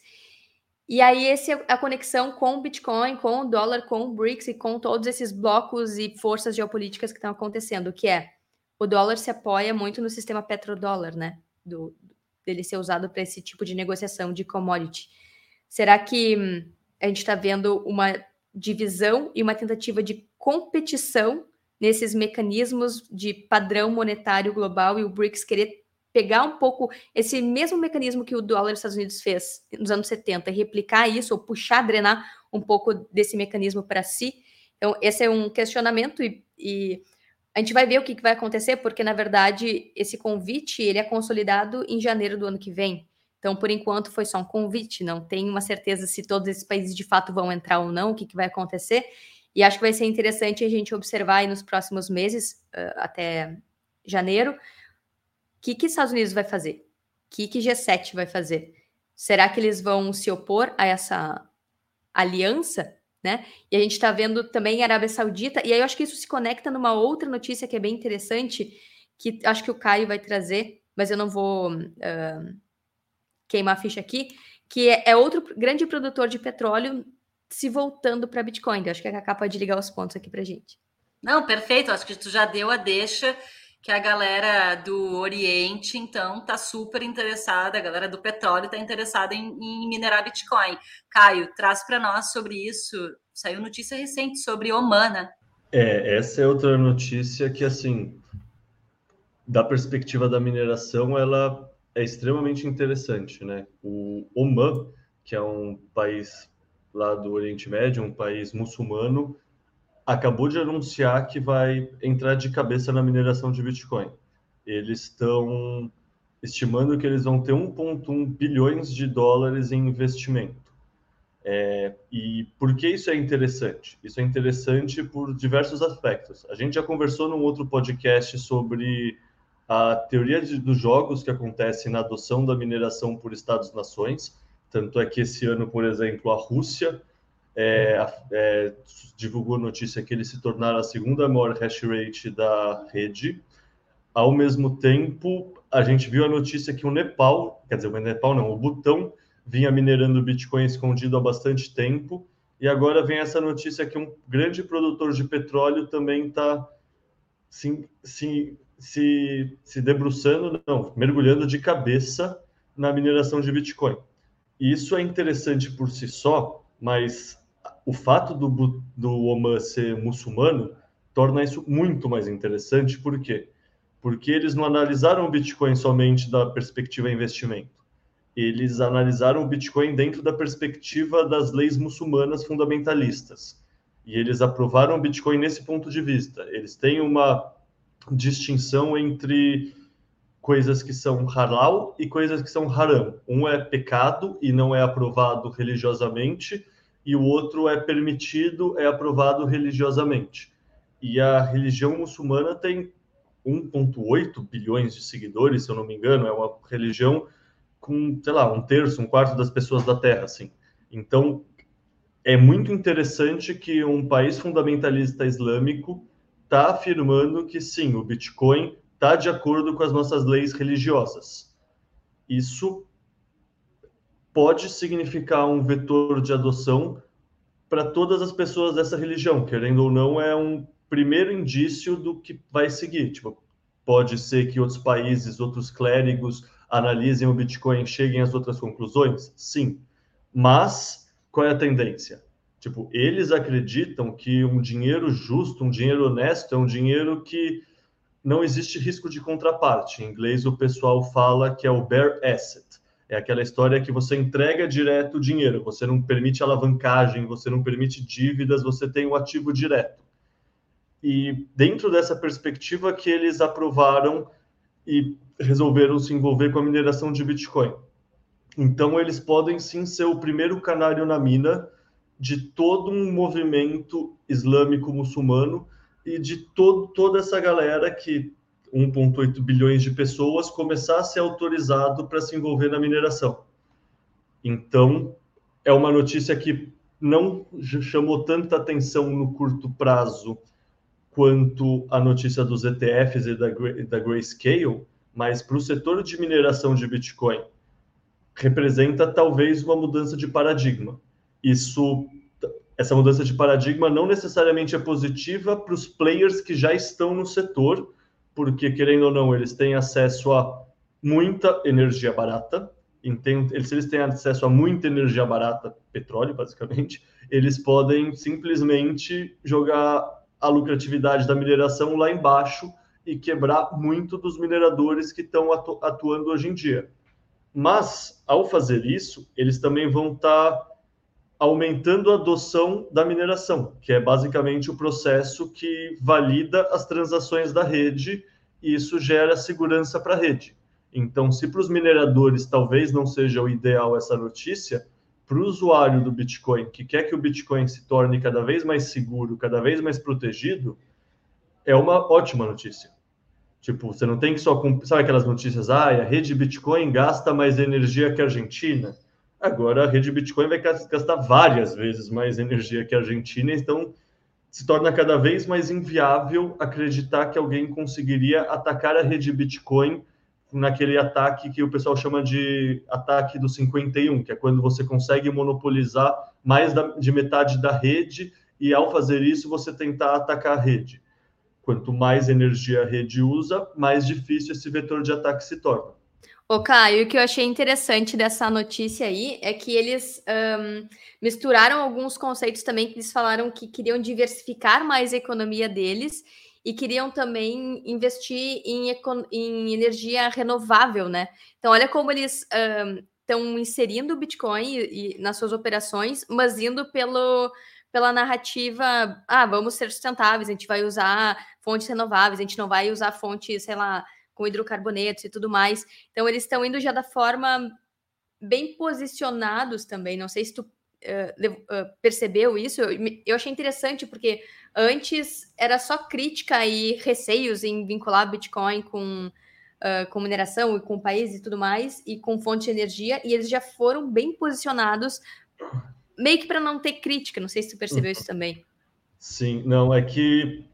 E aí, essa é a conexão com o Bitcoin, com o dólar, com o BRICS e com todos esses blocos e forças geopolíticas que estão acontecendo, que é o dólar se apoia muito no sistema petrodólar, né? Do, dele ser usado para esse tipo de negociação de commodity. Será que hum, a gente está vendo uma divisão e uma tentativa de competição nesses mecanismos de padrão monetário global e o BRICS querer pegar um pouco esse mesmo mecanismo que o dólar dos Estados Unidos fez nos anos 70 e replicar isso ou puxar, drenar um pouco desse mecanismo para si. Então, esse é um questionamento e, e a gente vai ver o que, vai acontecer, porque, na verdade, esse convite ele é consolidado em janeiro do ano que vem. Então, por enquanto, foi só um convite, não tem uma certeza se todos esses países de fato vão entrar ou não, o que, que vai acontecer. E acho que vai ser interessante a gente observar aí nos próximos meses, até janeiro, o que, que Estados Unidos vai fazer? O que, que G7 vai fazer? Será que eles vão se opor a essa aliança? Né? E a gente está vendo também a Arábia Saudita, e aí eu acho que isso se conecta numa outra notícia que é bem interessante, que acho que o Caio vai trazer, mas eu não vou. Uh, queimar a ficha aqui, que é, é outro grande produtor de petróleo se voltando para Bitcoin. Eu acho que a Cacá pode ligar os pontos aqui para gente. Não, perfeito. Acho que tu já deu a deixa que a galera do Oriente, então, está super interessada, a galera do petróleo está interessada em, em, minerar Bitcoin. Caio, traz para nós sobre isso. Saiu notícia recente sobre Oman, né? É, essa é outra notícia que, assim, da perspectiva da mineração, ela é extremamente interessante, né? O Oman, que é um país lá do Oriente Médio, um país muçulmano, acabou de anunciar que vai entrar de cabeça na mineração de Bitcoin. Eles estão estimando que eles vão ter 1,1 bilhões de dólares em investimento. É, e por que isso é interessante? Isso é interessante por diversos aspectos. A gente já conversou num outro podcast sobre a teoria de, dos jogos que acontece na adoção da mineração por Estados-nações. Tanto é que esse ano, por exemplo, a Rússia é, é, divulgou notícia que eles se tornaram a segunda maior hash rate da rede. Ao mesmo tempo, a gente viu a notícia que o Nepal, quer dizer, o Nepal não, o Butão vinha minerando Bitcoin escondido há bastante tempo, e agora vem essa notícia que um grande produtor de petróleo também está se, se se, se debruçando, não, mergulhando de cabeça na mineração de Bitcoin. E isso é interessante por si só, mas o fato do, do Oman ser muçulmano torna isso muito mais interessante. Por quê? Porque eles não analisaram o Bitcoin somente da perspectiva investimento. Eles analisaram o Bitcoin dentro da perspectiva das leis muçulmanas fundamentalistas. E eles aprovaram o Bitcoin nesse ponto de vista. Eles têm uma distinção entre coisas que são halal e coisas que são haram. Um é pecado e não é aprovado religiosamente, e o outro é permitido, é aprovado religiosamente. E a religião muçulmana tem 1,8 bilhões de seguidores, se eu não me engano, é uma religião com, sei lá, um terço, um quarto das pessoas da Terra, assim. Então, é muito interessante que um país fundamentalista islâmico está afirmando que sim, o Bitcoin está de acordo com as nossas leis religiosas. Isso pode significar um vetor de adoção para todas as pessoas dessa religião, querendo ou não, é um primeiro indício do que vai seguir. Tipo, pode ser que outros países, outros clérigos analisem o Bitcoin cheguem às outras conclusões? Sim. Mas qual é a tendência? Tipo, eles acreditam que um dinheiro justo, um dinheiro honesto, é um dinheiro que não existe risco de contraparte. Em inglês, o pessoal fala que é o bare asset. É aquela história que você entrega direto o dinheiro, você não permite alavancagem, você não permite dívidas, você tem o um ativo direto. e dentro dessa perspectiva que eles aprovaram e resolveram se envolver com a mineração de Bitcoin. Então, eles podem sim ser o primeiro canário na mina de todo um movimento islâmico muçulmano e de todo, toda essa galera que 1,8 bilhões de pessoas começar a ser autorizado para se envolver na mineração. Então, é uma notícia que não chamou tanta atenção no curto prazo quanto a notícia dos ETFs e da, da Grayscale, mas para o setor de mineração de Bitcoin, representa talvez uma mudança de paradigma. Isso, essa mudança de paradigma não necessariamente é positiva para os players que já estão no setor, porque querendo ou não, eles têm acesso a muita energia barata. Então, se eles têm acesso a muita energia barata, petróleo basicamente, eles podem simplesmente jogar a lucratividade da mineração lá embaixo e quebrar muito dos mineradores que estão atu atuando hoje em dia. Mas, ao fazer isso, eles também vão estar tá aumentando a adoção da mineração, que é basicamente o processo que valida as transações da rede e isso gera segurança para a rede. Então, se para os mineradores talvez não seja o ideal essa notícia, para o usuário do Bitcoin que quer que o Bitcoin se torne cada vez mais seguro, cada vez mais protegido, é uma ótima notícia. Tipo, você não tem que só. Sabe aquelas notícias? Ah, a rede Bitcoin gasta mais energia que a Argentina. Agora a rede Bitcoin vai gastar várias vezes mais energia que a Argentina, então se torna cada vez mais inviável acreditar que alguém conseguiria atacar a rede Bitcoin naquele ataque que o pessoal chama de ataque do 51, que é quando você consegue monopolizar mais da, de metade da rede e ao fazer isso você tentar atacar a rede. Quanto mais energia a rede usa, mais difícil esse vetor de ataque se torna. Ô, Caio, o que eu achei interessante dessa notícia aí é que eles um, misturaram alguns conceitos também que eles falaram que queriam diversificar mais a economia deles e queriam também investir em, em energia renovável, né? Então, olha como eles estão um, inserindo o Bitcoin e, e, nas suas operações, mas indo pelo, pela narrativa, ah, vamos ser sustentáveis, a gente vai usar fontes renováveis, a gente não vai usar fontes, sei lá, com hidrocarbonetos e tudo mais. Então, eles estão indo já da forma bem posicionados também. Não sei se tu uh, uh, percebeu isso. Eu, eu, achei interessante, porque antes era só crítica e receios em vincular Bitcoin com, uh, com mineração e com o país e tudo mais, e com fonte de energia, e eles já foram bem posicionados meio que para não ter crítica. Não sei se tu percebeu uhum. isso também. Sim, não, é que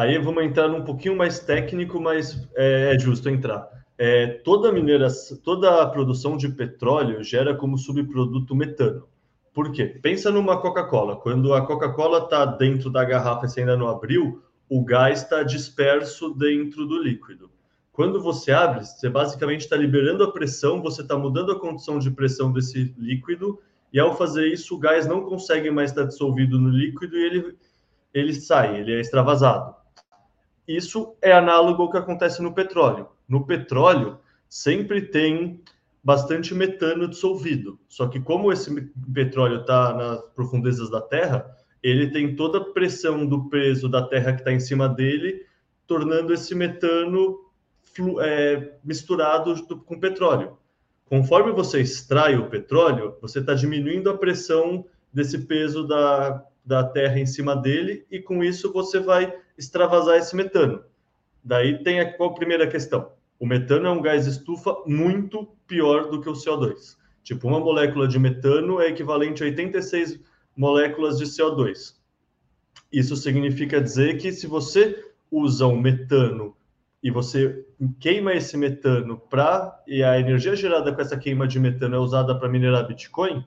aí vamos entrar num pouquinho mais técnico, mas é, é justo entrar. É, toda mineração, toda a produção de petróleo gera como subproduto metano. Por quê? Pensa numa Coca-Cola. Quando a Coca-Cola está dentro da garrafa e você ainda não abriu, o gás está disperso dentro do líquido. Quando você abre, você basicamente está liberando a pressão, você está mudando a condição de pressão desse líquido e ao fazer isso, o gás não consegue mais estar dissolvido no líquido e ele, ele sai, ele é extravasado. Isso é análogo ao que acontece no petróleo. No petróleo, sempre tem bastante metano dissolvido. Só que como esse petróleo está nas profundezas da Terra, ele tem toda a pressão do peso da Terra que está em cima dele, tornando esse metano é, misturado com petróleo. Conforme você extrai o petróleo, você está diminuindo a pressão desse peso da, da terra em cima dele e com isso você vai extravasar esse metano. Daí tem a, qual a primeira questão? O metano é um gás estufa muito pior do que o CO2. Tipo, uma molécula de metano é equivalente a 86 moléculas de CO2. Isso significa dizer que se você usa um metano e você queima esse metano para e a energia gerada com essa queima de metano é usada para minerar Bitcoin,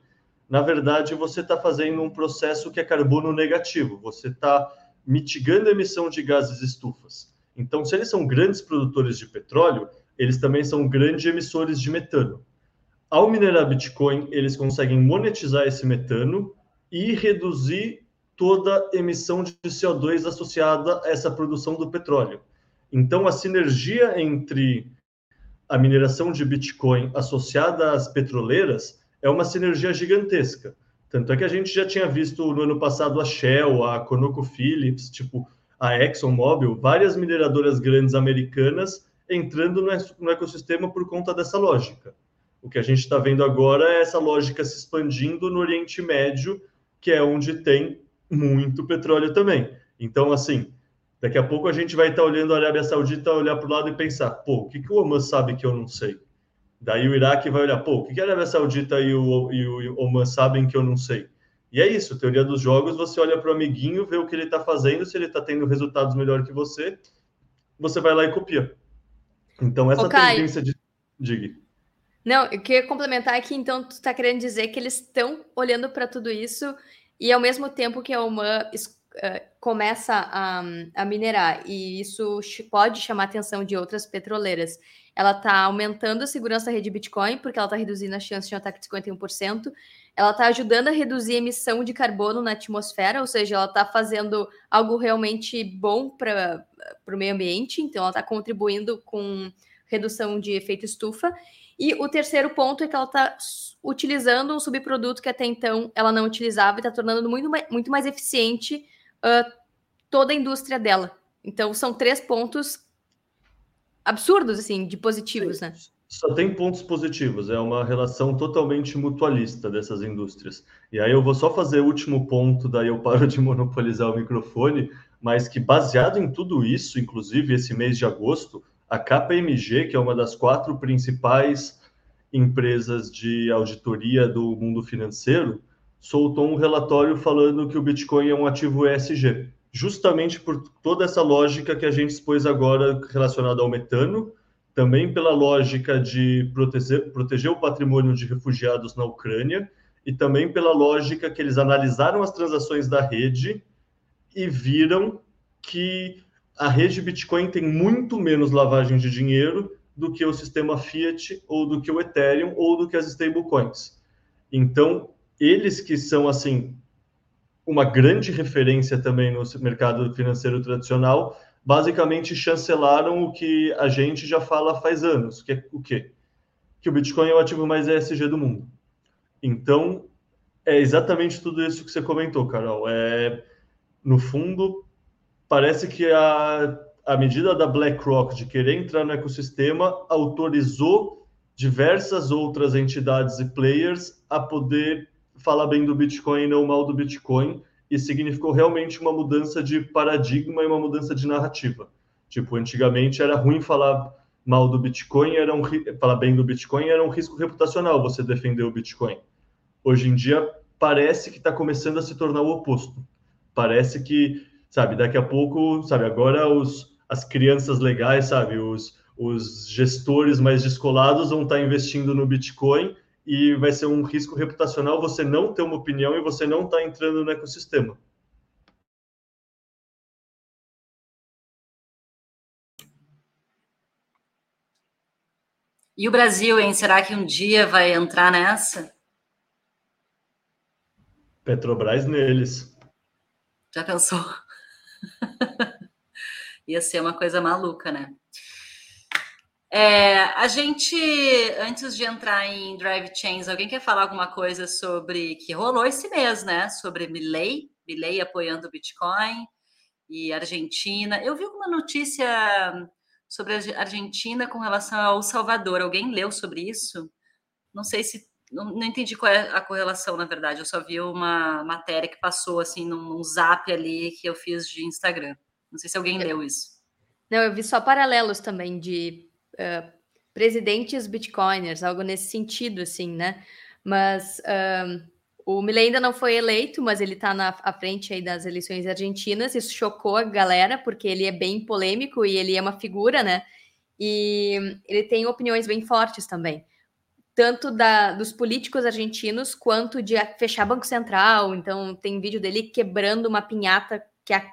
na verdade você está fazendo um processo que é carbono negativo. Você está mitigando a emissão de gases estufas. Então, se eles são grandes produtores de petróleo, eles também são grandes emissores de metano. Ao minerar Bitcoin, eles conseguem monetizar esse metano e reduzir toda a emissão de CO2 associada a essa produção do petróleo. Então, a sinergia entre a mineração de Bitcoin associada às petroleiras é uma sinergia gigantesca. Tanto é que a gente já tinha visto no ano passado a Shell, a ConocoPhillips, tipo, a ExxonMobil, várias mineradoras grandes americanas entrando no ecossistema por conta dessa lógica. O que a gente está vendo agora é essa lógica se expandindo no Oriente Médio, que é onde tem muito petróleo também. Então, assim, daqui a pouco a gente vai estar tá olhando a Arábia Saudita, olhar para o lado e pensar, pô, o que, que o Oman sabe que eu não sei? Daí o Iraque vai olhar, pô, o que, a Arábia Saudita e o, e o Oman sabem que eu não sei? E é isso, teoria dos jogos, você olha para o amiguinho, vê o que ele está fazendo, se ele está tendo resultados melhor que você, você vai lá e copia. Então, essa Ô, tendência de. Diga. Não, eu queria complementar aqui, então, tu está querendo dizer que eles estão olhando para tudo isso e ao mesmo tempo que a Oman uh, começa a, a, minerar, e isso pode chamar a atenção de outras petroleiras, ela está aumentando a segurança da rede Bitcoin, porque ela está reduzindo a chance de um ataque de 51%, ela está ajudando a reduzir a emissão de carbono na atmosfera, ou seja, ela está fazendo algo realmente bom para o meio ambiente, então ela está contribuindo com redução de efeito estufa. E o terceiro ponto é que ela está utilizando um subproduto que até então ela não utilizava e está tornando muito mais, muito mais eficiente uh, toda a indústria dela. Então, são três pontos absurdos, assim, de positivos, né? Só tem pontos positivos, é uma relação totalmente mutualista dessas indústrias. E aí eu vou só fazer o último ponto, daí eu paro de monopolizar o microfone, mas que baseado em tudo isso, inclusive esse mês de agosto, a KPMG, que é uma das quatro principais empresas de auditoria do mundo financeiro, soltou um relatório falando que o Bitcoin é um ativo ESG, justamente por toda essa lógica que a gente expôs agora relacionada ao metano, também pela lógica de proteger, proteger o patrimônio de refugiados na Ucrânia e também pela lógica que eles analisaram as transações da rede e viram que a rede Bitcoin tem muito menos lavagem de dinheiro do que o sistema Fiat ou do que o Ethereum ou do que as stablecoins. Então, eles que são assim uma grande referência também no mercado financeiro tradicional, basicamente chancelaram o que a gente já fala faz anos, que é o quê? Que o Bitcoin é o ativo mais ESG do mundo. Então, é exatamente tudo isso que você comentou, Carol. É, no fundo, parece que a, a medida da BlackRock de querer entrar no ecossistema autorizou diversas outras entidades e players a poder falar bem do Bitcoin e não mal do Bitcoin, e significou realmente uma mudança de paradigma e uma mudança de narrativa. Tipo, antigamente era ruim falar mal do Bitcoin, era um, falar bem do Bitcoin era um risco reputacional você defender o Bitcoin. Hoje em dia parece que está começando a se tornar o oposto. Parece que sabe? Daqui a pouco, sabe? Agora os, as crianças legais, sabe? Os, os gestores mais descolados vão estar investindo no Bitcoin e vai ser um risco reputacional você não ter uma opinião e você não estar tá entrando no ecossistema. E o Brasil, hein? Será que um dia vai entrar nessa? Petrobras neles. Já pensou? Ia ser uma coisa maluca, né? É, a gente, antes de entrar em Drive Chains, alguém quer falar alguma coisa sobre que rolou esse mês, né? Sobre Milley, Milley apoiando o Bitcoin e Argentina. Eu vi uma notícia sobre a Argentina com relação ao Salvador. Alguém leu sobre isso? Não sei se não, não, entendi qual é a correlação, na verdade. Eu só vi uma matéria que passou assim num, num zap ali que eu fiz de Instagram. Não sei se alguém leu isso. Não, eu vi só paralelos também de uh, presidentes bitcoiners, algo nesse sentido, assim, né? Mas o Milei ainda não foi eleito, mas ele está na à frente aí das eleições argentinas. Isso chocou a galera, porque ele é bem polêmico e ele é uma figura, né? E ele tem opiniões bem fortes também tanto da, dos políticos argentinos quanto de fechar Banco Central. Então, tem vídeo dele quebrando uma pinhata que é a,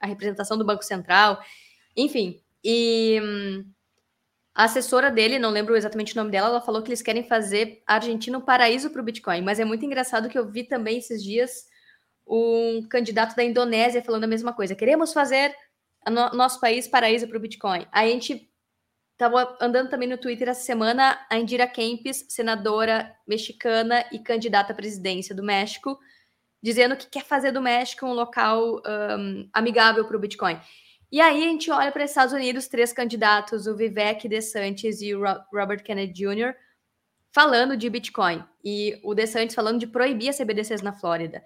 a representação do Banco Central. Enfim, e hum, a assessora dele, não lembro exatamente o nome dela, ela falou que eles querem fazer a Argentina um paraíso para o Bitcoin. Mas é muito engraçado que eu vi também esses dias um candidato da Indonésia falando a mesma coisa. Queremos fazer no, nosso país paraíso para o Bitcoin. A gente Estava andando também no Twitter essa semana a Indira Kempis, senadora mexicana e candidata à presidência do México, dizendo que quer fazer do México um local um, amigável para o Bitcoin. E aí a gente olha para os Estados Unidos, três candidatos, o Vivek DeSantis e o Robert Kennedy Jr., falando de Bitcoin. E o DeSantis falando de proibir as CBDCs na Flórida.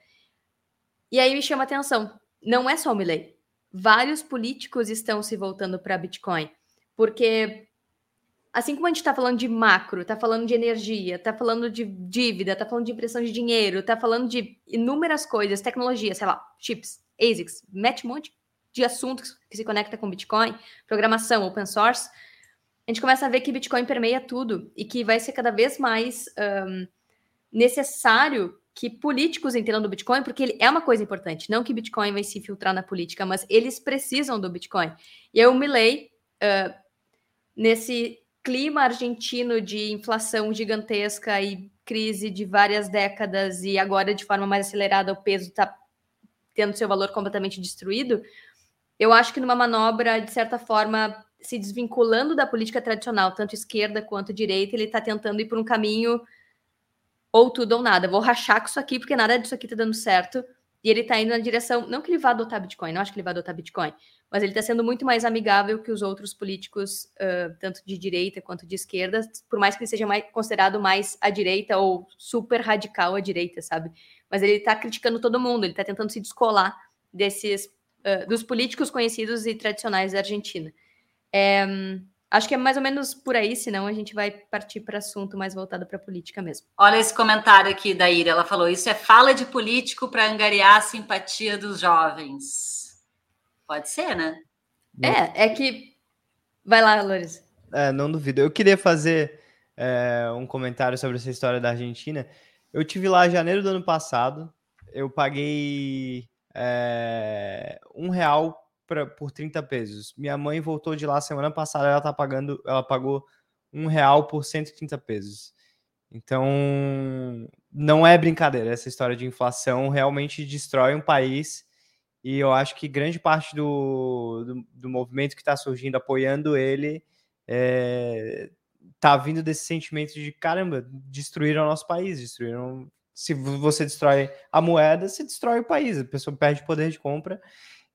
E aí me chama a atenção, não é só o Milley. Vários políticos estão se voltando para Bitcoin. Porque assim como a gente está falando de macro, está falando de energia, está falando de dívida, está falando de impressão de dinheiro, está falando de inúmeras coisas, tecnologia, sei lá, chips, ASICs, mete um monte de assuntos que se conecta com Bitcoin, programação, open source, a gente começa a ver que Bitcoin permeia tudo e que vai ser cada vez mais um, necessário que políticos entendam do Bitcoin, porque ele é uma coisa importante. Não que Bitcoin vai se filtrar na política, mas eles precisam do Bitcoin. E eu me lei uh, nesse clima argentino de inflação gigantesca e crise de várias décadas e agora de forma mais acelerada o peso está tendo seu valor completamente destruído, eu acho que numa manobra, de certa forma, se desvinculando da política tradicional, tanto esquerda quanto direita, ele está tentando ir por um caminho ou tudo ou nada. Vou rachar com isso aqui, porque nada disso aqui está dando certo. E ele está indo na direção, não que ele vá adotar Bitcoin, não acho que ele vai adotar Bitcoin, mas ele está sendo muito mais amigável que os outros políticos, uh, tanto de direita quanto de esquerda, por mais que ele seja mais, considerado mais à direita ou super radical à direita, sabe? Mas ele está criticando todo mundo, ele está tentando se descolar desses uh, dos políticos conhecidos e tradicionais da Argentina. É, acho que é mais ou menos por aí, senão a gente vai partir para assunto mais voltado para a política mesmo. Olha esse comentário aqui da Ira, ela falou: isso é fala de político para angariar a simpatia dos jovens. Pode ser, né? É, é que. Vai lá, Larissa. É, não duvido. Eu queria fazer é, um comentário sobre essa história da Argentina. Eu tive lá em janeiro do ano passado. Eu paguei é, um real pra, por 30 pesos. Minha mãe voltou de lá semana passada, ela tá pagando, ela pagou um real por 130 pesos. Então, não é brincadeira. Essa história de inflação realmente destrói um país. E eu acho que grande parte do, do, do movimento que está surgindo apoiando ele é, tá vindo desse sentimento de caramba, destruíram o nosso país, destruíram se você destrói a moeda, você destrói o país, a pessoa perde poder de compra.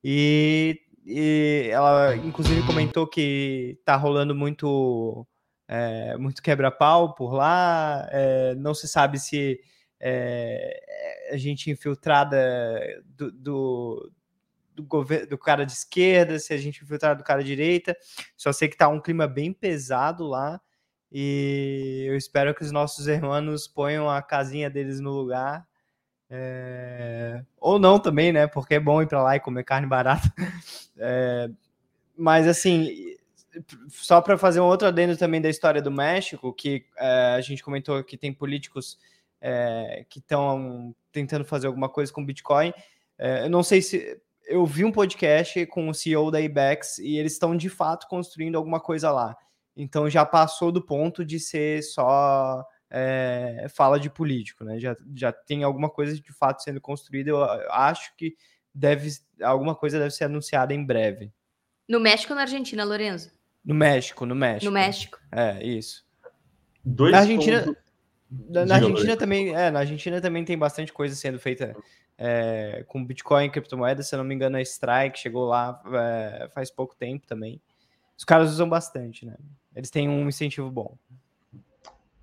E, e ela, inclusive, comentou que tá rolando muito, é, muito quebra-pau por lá. É, não se sabe se é, a gente infiltrada do, do, do, governo, do cara de esquerda, se a gente infiltrada do cara de direita. Só sei que tá um clima bem pesado lá. E eu espero que os nossos irmãos ponham a casinha deles no lugar. É... Ou não também, né? Porque é bom ir para lá e comer carne barata. É... Mas assim, só para fazer um outro adendo também da história do México, que é, a gente comentou que tem políticos é, que estão tentando fazer alguma coisa com Bitcoin. É, eu não sei se eu vi um podcast com o CEO da Ibex e eles estão de fato construindo alguma coisa lá. Então já passou do ponto de ser só é, fala de político, né? Já, já tem alguma coisa de fato sendo construída. Eu acho que deve alguma coisa deve ser anunciada em breve. No México ou na Argentina, Lorenzo? No México, no México. No México. É, isso. Dois na Argentina, pontos... na, na Argentina também, é, na Argentina também tem bastante coisa sendo feita é, com Bitcoin e criptomoedas. Se eu não me engano, a Strike chegou lá é, faz pouco tempo também. Os caras usam bastante, né? Eles têm um incentivo bom.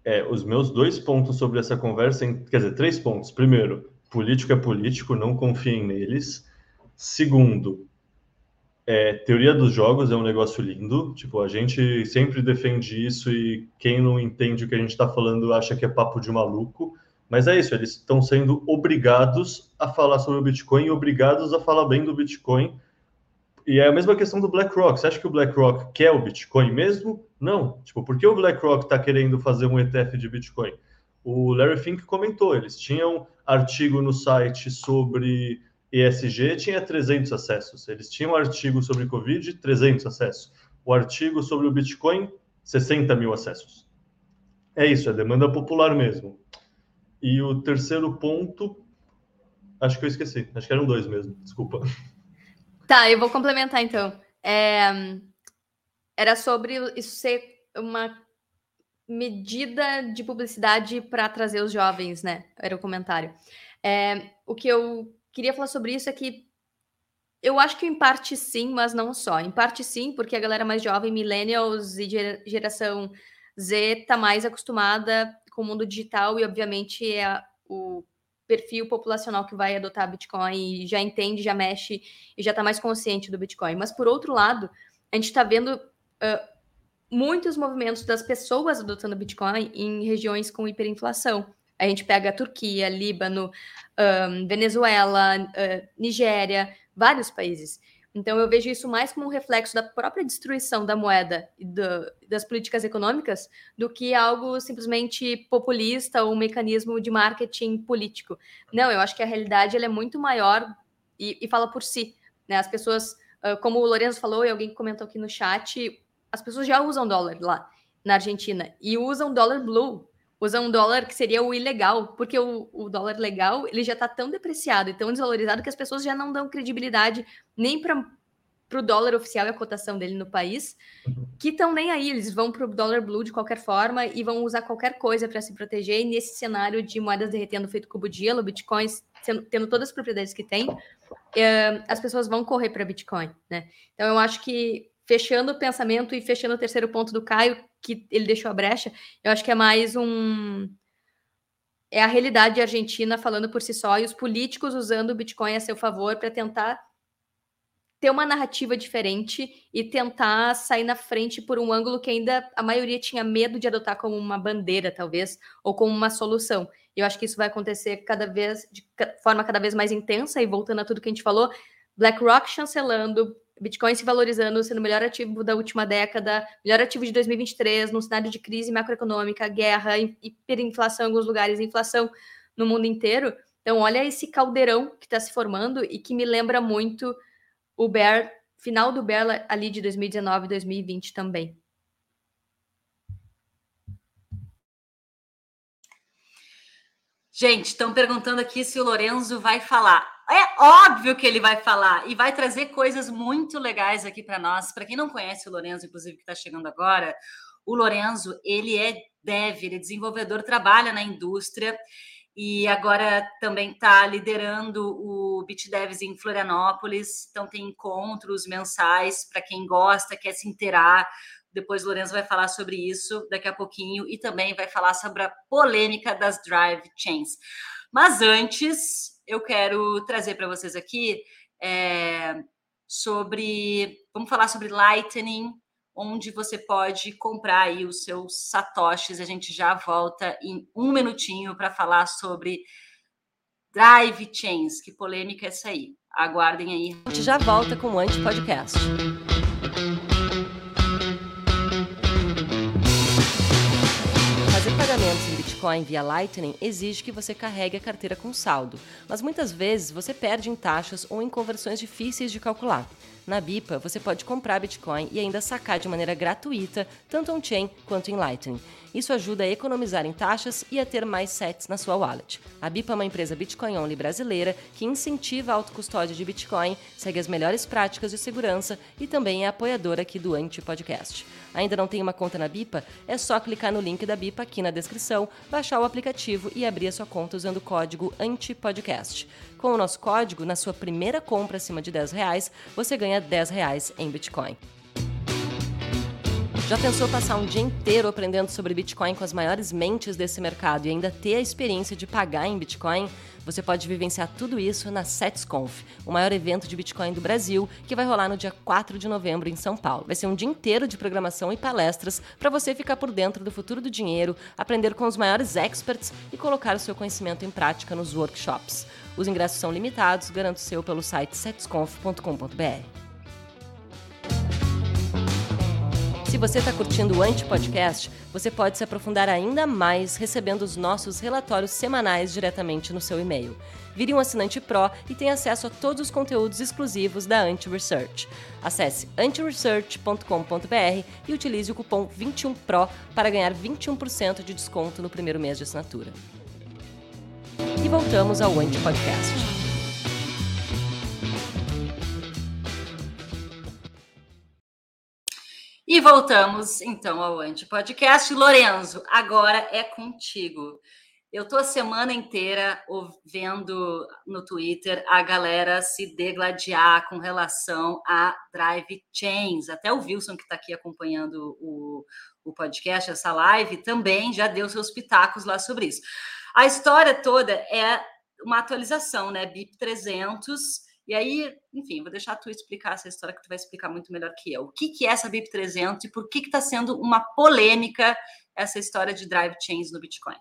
É, os meus dois pontos sobre essa conversa, quer dizer, três pontos. Primeiro, político é político, não confiem neles. Segundo, é, teoria dos jogos é um negócio lindo. Tipo, a gente sempre defende isso e quem não entende o que a gente está falando acha que é papo de maluco. Mas é isso, eles estão sendo obrigados a falar sobre o Bitcoin, obrigados a falar bem do Bitcoin e é a mesma questão do BlackRock. Você acha que o BlackRock quer o Bitcoin mesmo? Não. Tipo, por que o BlackRock está querendo fazer um ETF de Bitcoin? O Larry Fink comentou, eles tinham artigo no site sobre ESG, tinha 300 acessos. Eles tinham artigo sobre Covid, 300 acessos. O artigo sobre o Bitcoin, 60 mil acessos. É isso, é demanda popular mesmo. E o terceiro ponto, acho que eu esqueci. Acho que eram dois mesmo, desculpa. Tá, eu vou complementar então. É, era sobre isso ser uma medida de publicidade para trazer os jovens, né? Era o comentário. É, o que eu queria falar sobre isso é que eu acho que em parte sim, mas não só. Em parte sim, porque a galera mais jovem, millennials e geração Z, tá mais acostumada com o mundo digital e, obviamente, é o perfil populacional que vai adotar Bitcoin e já entende, já mexe e já está mais consciente do Bitcoin. Mas, por outro lado, a gente está vendo uh, muitos movimentos das pessoas adotando Bitcoin em regiões com hiperinflação. A gente pega a Turquia, Líbano, um, Venezuela, uh, Nigéria, vários países. Então, eu vejo isso mais como um reflexo da própria destruição da moeda e do, das políticas econômicas do que algo simplesmente populista ou um mecanismo de marketing político. Não, eu acho que a realidade é muito maior e, e fala por si. Né? As pessoas, uh, como o Lourenço falou e alguém comentou aqui no chat, as pessoas já usam dólar lá na Argentina e usam dólar blue usa um dólar que seria o ilegal, porque o, o dólar legal ele já está tão depreciado e tão desvalorizado que as pessoas já não dão credibilidade nem para o dólar oficial e a cotação dele no país, que estão nem aí, eles vão para o dólar blue de qualquer forma e vão usar qualquer coisa para se proteger. E nesse cenário de moedas derretendo feito cubo de gelo, bitcoins sendo, tendo todas as propriedades que tem, é, as pessoas vão correr para Bitcoin, né? Então eu acho que fechando o pensamento e fechando o terceiro ponto do Caio, que ele deixou a brecha, eu acho que é mais um. É a realidade argentina falando por si só e os políticos usando o Bitcoin a seu favor para tentar ter uma narrativa diferente e tentar sair na frente por um ângulo que ainda a maioria tinha medo de adotar como uma bandeira, talvez, ou como uma solução. Eu acho que isso vai acontecer cada vez de forma cada vez mais intensa e voltando a tudo que a gente falou, BlackRock chancelando, Bitcoin se valorizando, sendo o melhor ativo da última década, melhor ativo de 2023, num cenário de crise macroeconômica, guerra, hiperinflação em alguns lugares, inflação no mundo inteiro. Então, olha esse caldeirão que está se formando e que me lembra muito o Bear, final do Bear ali de 2019 2020 também. Gente, estão perguntando aqui se o Lorenzo vai falar. É óbvio que ele vai falar e vai trazer coisas muito legais aqui para nós. Para quem não conhece o Lorenzo, inclusive que está chegando agora, o Lorenzo ele é dev, ele é desenvolvedor, trabalha na indústria e agora também está liderando o BitDevs em Florianópolis. Então tem encontros mensais para quem gosta, quer se inteirar. Depois o Lorenzo vai falar sobre isso daqui a pouquinho e também vai falar sobre a polêmica das drive chains. Mas antes, eu quero trazer para vocês aqui é, sobre. Vamos falar sobre Lightning, onde você pode comprar aí os seus satoshis. A gente já volta em um minutinho para falar sobre Drive Chains. Que polêmica é essa aí? Aguardem aí. A gente já volta com o Anti Podcast. Bitcoin via Lightning exige que você carregue a carteira com saldo, mas muitas vezes você perde em taxas ou em conversões difíceis de calcular. Na BIPA, você pode comprar Bitcoin e ainda sacar de maneira gratuita, tanto on-chain quanto em Lightning. Isso ajuda a economizar em taxas e a ter mais sets na sua wallet. A BIPA é uma empresa Bitcoin only brasileira que incentiva a autocustódia de Bitcoin, segue as melhores práticas de segurança e também é apoiadora aqui do Anti Podcast. Ainda não tem uma conta na BIPA? É só clicar no link da BIPA aqui na descrição, baixar o aplicativo e abrir a sua conta usando o código ANTIPODCAST. Com o nosso código, na sua primeira compra acima de 10 reais, você ganha 10 reais em Bitcoin. Já pensou passar um dia inteiro aprendendo sobre Bitcoin com as maiores mentes desse mercado e ainda ter a experiência de pagar em Bitcoin? Você pode vivenciar tudo isso na SetsConf, o maior evento de Bitcoin do Brasil, que vai rolar no dia 4 de novembro em São Paulo. Vai ser um dia inteiro de programação e palestras para você ficar por dentro do futuro do dinheiro, aprender com os maiores experts e colocar o seu conhecimento em prática nos workshops. Os ingressos são limitados, garanto o seu pelo site setsconf.com.br. Se você está curtindo o Anti-Podcast, você pode se aprofundar ainda mais recebendo os nossos relatórios semanais diretamente no seu e-mail. Vire um assinante Pro e tenha acesso a todos os conteúdos exclusivos da Anti-Research. Acesse antiresearch.com.br e utilize o cupom 21PRO para ganhar 21% de desconto no primeiro mês de assinatura. E voltamos ao Anti-Podcast. E voltamos então ao Anti Podcast. Lorenzo, agora é contigo. Eu tô a semana inteira vendo no Twitter a galera se degladiar com relação a drive chains. Até o Wilson, que está aqui acompanhando o, o podcast, essa live, também já deu seus pitacos lá sobre isso. A história toda é uma atualização, né? BIP 300 e aí, enfim, vou deixar tu explicar essa história que tu vai explicar muito melhor que eu. O que, que é essa BIP 300 e por que está sendo uma polêmica essa história de drive chains no Bitcoin?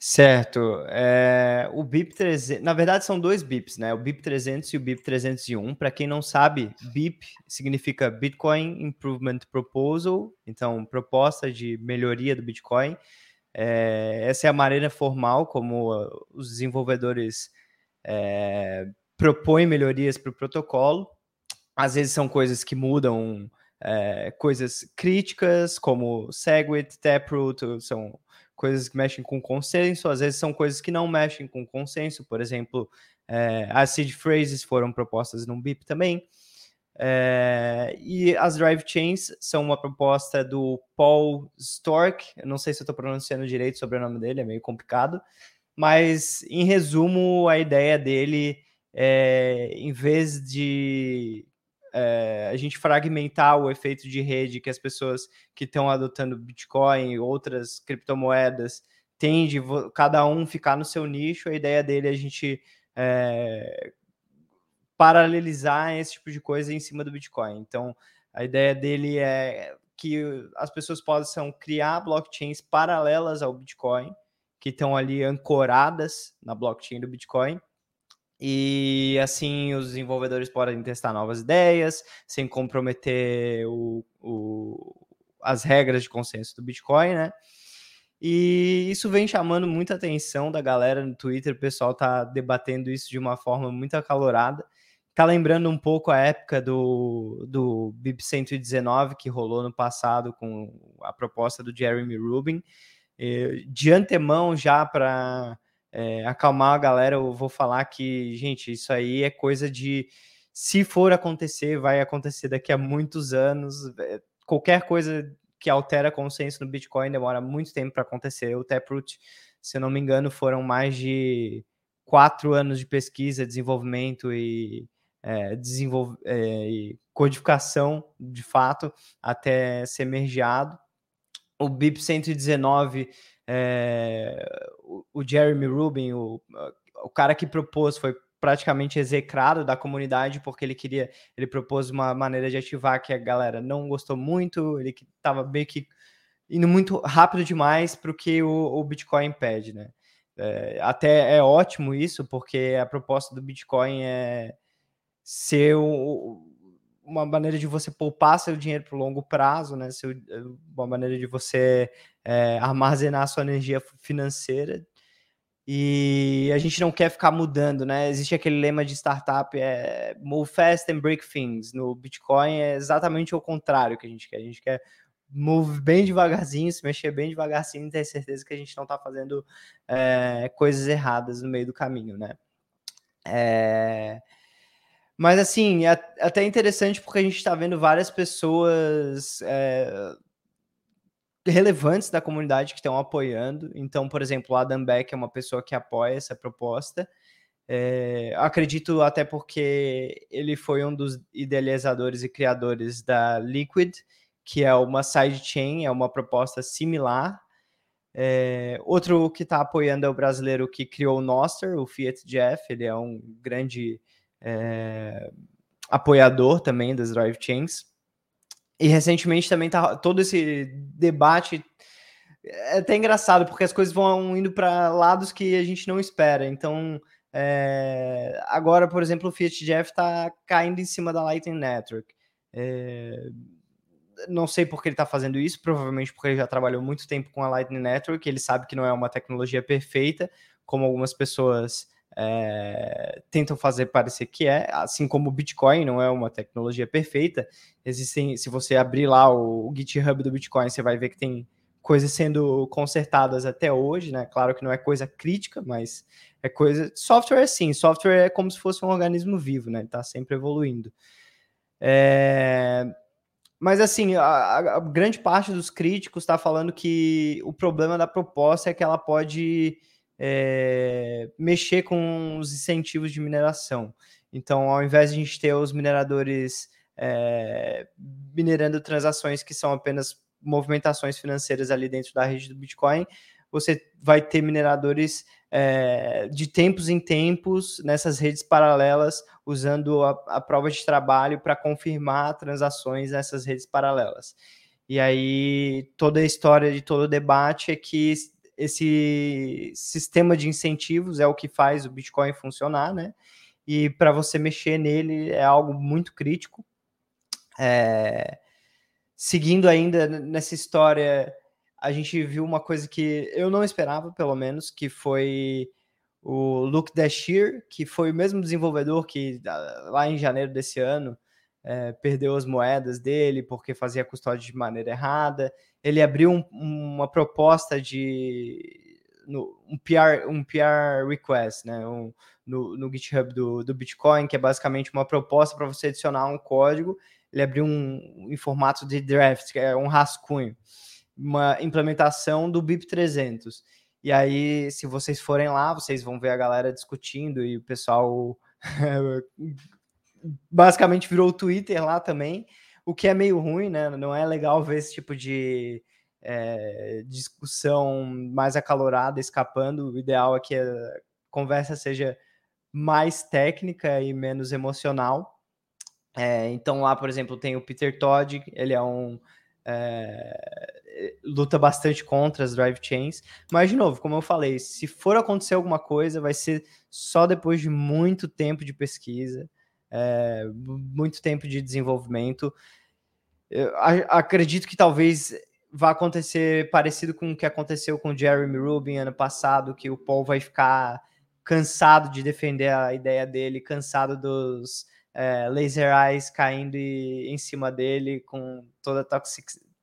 Certo. É, o BIP 300, na verdade são dois BIPs, né? O BIP 300 e o BIP 301. Para quem não sabe, BIP significa Bitcoin Improvement Proposal, então proposta de melhoria do Bitcoin. É, essa é a maneira formal como os desenvolvedores é, propõe melhorias para o protocolo. Às vezes são coisas que mudam, é, coisas críticas, como Segwit, Taproot, são coisas que mexem com consenso, às vezes são coisas que não mexem com consenso, por exemplo, é, as seed phrases foram propostas no BIP também. É, e as drive chains são uma proposta do Paul Stork, não sei se eu estou pronunciando direito sobre o nome dele, é meio complicado, mas em resumo, a ideia dele é, em vez de é, a gente fragmentar o efeito de rede que as pessoas que estão adotando Bitcoin e outras criptomoedas tende cada um ficar no seu nicho, a ideia dele é a gente é, paralelizar esse tipo de coisa em cima do Bitcoin. Então, a ideia dele é que as pessoas possam criar blockchains paralelas ao Bitcoin, que estão ali ancoradas na blockchain do Bitcoin, e assim os desenvolvedores podem testar novas ideias sem comprometer o, o, as regras de consenso do Bitcoin, né? E isso vem chamando muita atenção da galera no Twitter, o pessoal tá debatendo isso de uma forma muito acalorada. Tá lembrando um pouco a época do, do BIP 119 que rolou no passado com a proposta do Jeremy Rubin. E, de antemão, já para é, acalmar a galera, eu vou falar que, gente, isso aí é coisa de. Se for acontecer, vai acontecer daqui a muitos anos. Qualquer coisa que altera consenso no Bitcoin demora muito tempo para acontecer. O Taproot, se eu não me engano, foram mais de quatro anos de pesquisa, desenvolvimento e, é, é, e codificação de fato até ser mergeado. O BIP 119 é, o, Jeremy Rubin, o, o cara que propôs, foi praticamente execrado da comunidade porque ele queria, ele propôs uma maneira de ativar que a galera não gostou muito, ele que estava meio que indo muito rápido demais para o que o, Bitcoin pede, né? É, até é ótimo isso, porque a proposta do Bitcoin é ser o, uma maneira de você poupar seu dinheiro para o longo prazo, né? Seu, uma maneira de você é, armazenar sua energia financeira. E a gente não quer ficar mudando, né? Existe aquele lema de startup, é move fast and break things. No Bitcoin é exatamente o contrário que a gente quer. A gente quer move bem devagarzinho, se mexer bem devagarzinho, ter certeza que a gente não está fazendo é, coisas erradas no meio do caminho, né? É... Mas assim, é até interessante porque a gente está vendo várias pessoas é, relevantes da comunidade que estão apoiando. Então, por exemplo, o Adam Beck é uma pessoa que apoia essa proposta. É, acredito até porque ele foi um dos idealizadores e criadores da Liquid, que é uma sidechain, é uma proposta similar. É, outro que está apoiando é o brasileiro que criou o Noster, o Fiat Jeff, ele é um grande é, apoiador também das drive chains. E recentemente também tá todo esse debate é até engraçado, porque as coisas vão indo para lados que a gente não espera. Então, é, agora, por exemplo, o Fiat Jeff está caindo em cima da Lightning Network. É, não sei por que ele está fazendo isso, provavelmente porque ele já trabalhou muito tempo com a Lightning Network, ele sabe que não é uma tecnologia perfeita, como algumas pessoas é, tentam fazer parecer que é, assim como o Bitcoin não é uma tecnologia perfeita, existem, se você abrir lá o, o GitHub do Bitcoin, você vai ver que tem coisas sendo consertadas até hoje, né? Claro que não é coisa crítica, mas é coisa. Software é assim, software é como se fosse um organismo vivo, né? Está sempre evoluindo. É... mas assim, a, a, grande parte dos críticos está falando que o problema da proposta é que ela pode é, mexer com os incentivos de mineração. Então, ao invés de a gente ter os mineradores é, minerando transações que são apenas movimentações financeiras ali dentro da rede do Bitcoin, você vai ter mineradores é, de tempos em tempos nessas redes paralelas, usando a, a prova de trabalho para confirmar transações nessas redes paralelas. E aí toda a história de todo o debate é que esse sistema de incentivos é o que faz o Bitcoin funcionar, né? E para você mexer nele é algo muito crítico. É... Seguindo ainda nessa história a gente viu uma coisa que eu não esperava, pelo menos, que foi o Luke Dashier, que foi o mesmo desenvolvedor que ah, lá em janeiro desse ano é, perdeu as moedas dele porque fazia custódia de maneira errada. Ele abriu um, uma proposta de no, um PR um PR request, né, um, no, no GitHub do, do Bitcoin, que é basicamente uma proposta para você adicionar um código. Ele abriu um em formato de draft, que é um rascunho uma implementação do BIP 300. E aí, se vocês forem lá, vocês vão ver a galera discutindo e o pessoal basicamente virou o Twitter lá também, o que é meio ruim, né? Não é legal ver esse tipo de é, discussão mais acalorada escapando. O ideal é que a conversa seja mais técnica e menos emocional. É, então lá, por exemplo, tem o Peter Todd, ele é um é, luta bastante contra as drive chains. Mas, de novo, como eu falei, se for acontecer alguma coisa, vai ser só depois de muito tempo de pesquisa, é, muito tempo de desenvolvimento. Eu acredito que talvez vá acontecer parecido com o que aconteceu com o Jeremy Rubin ano passado, que o Paul vai ficar cansado de defender a ideia dele, cansado dos é, laser eyes caindo em cima dele com toda a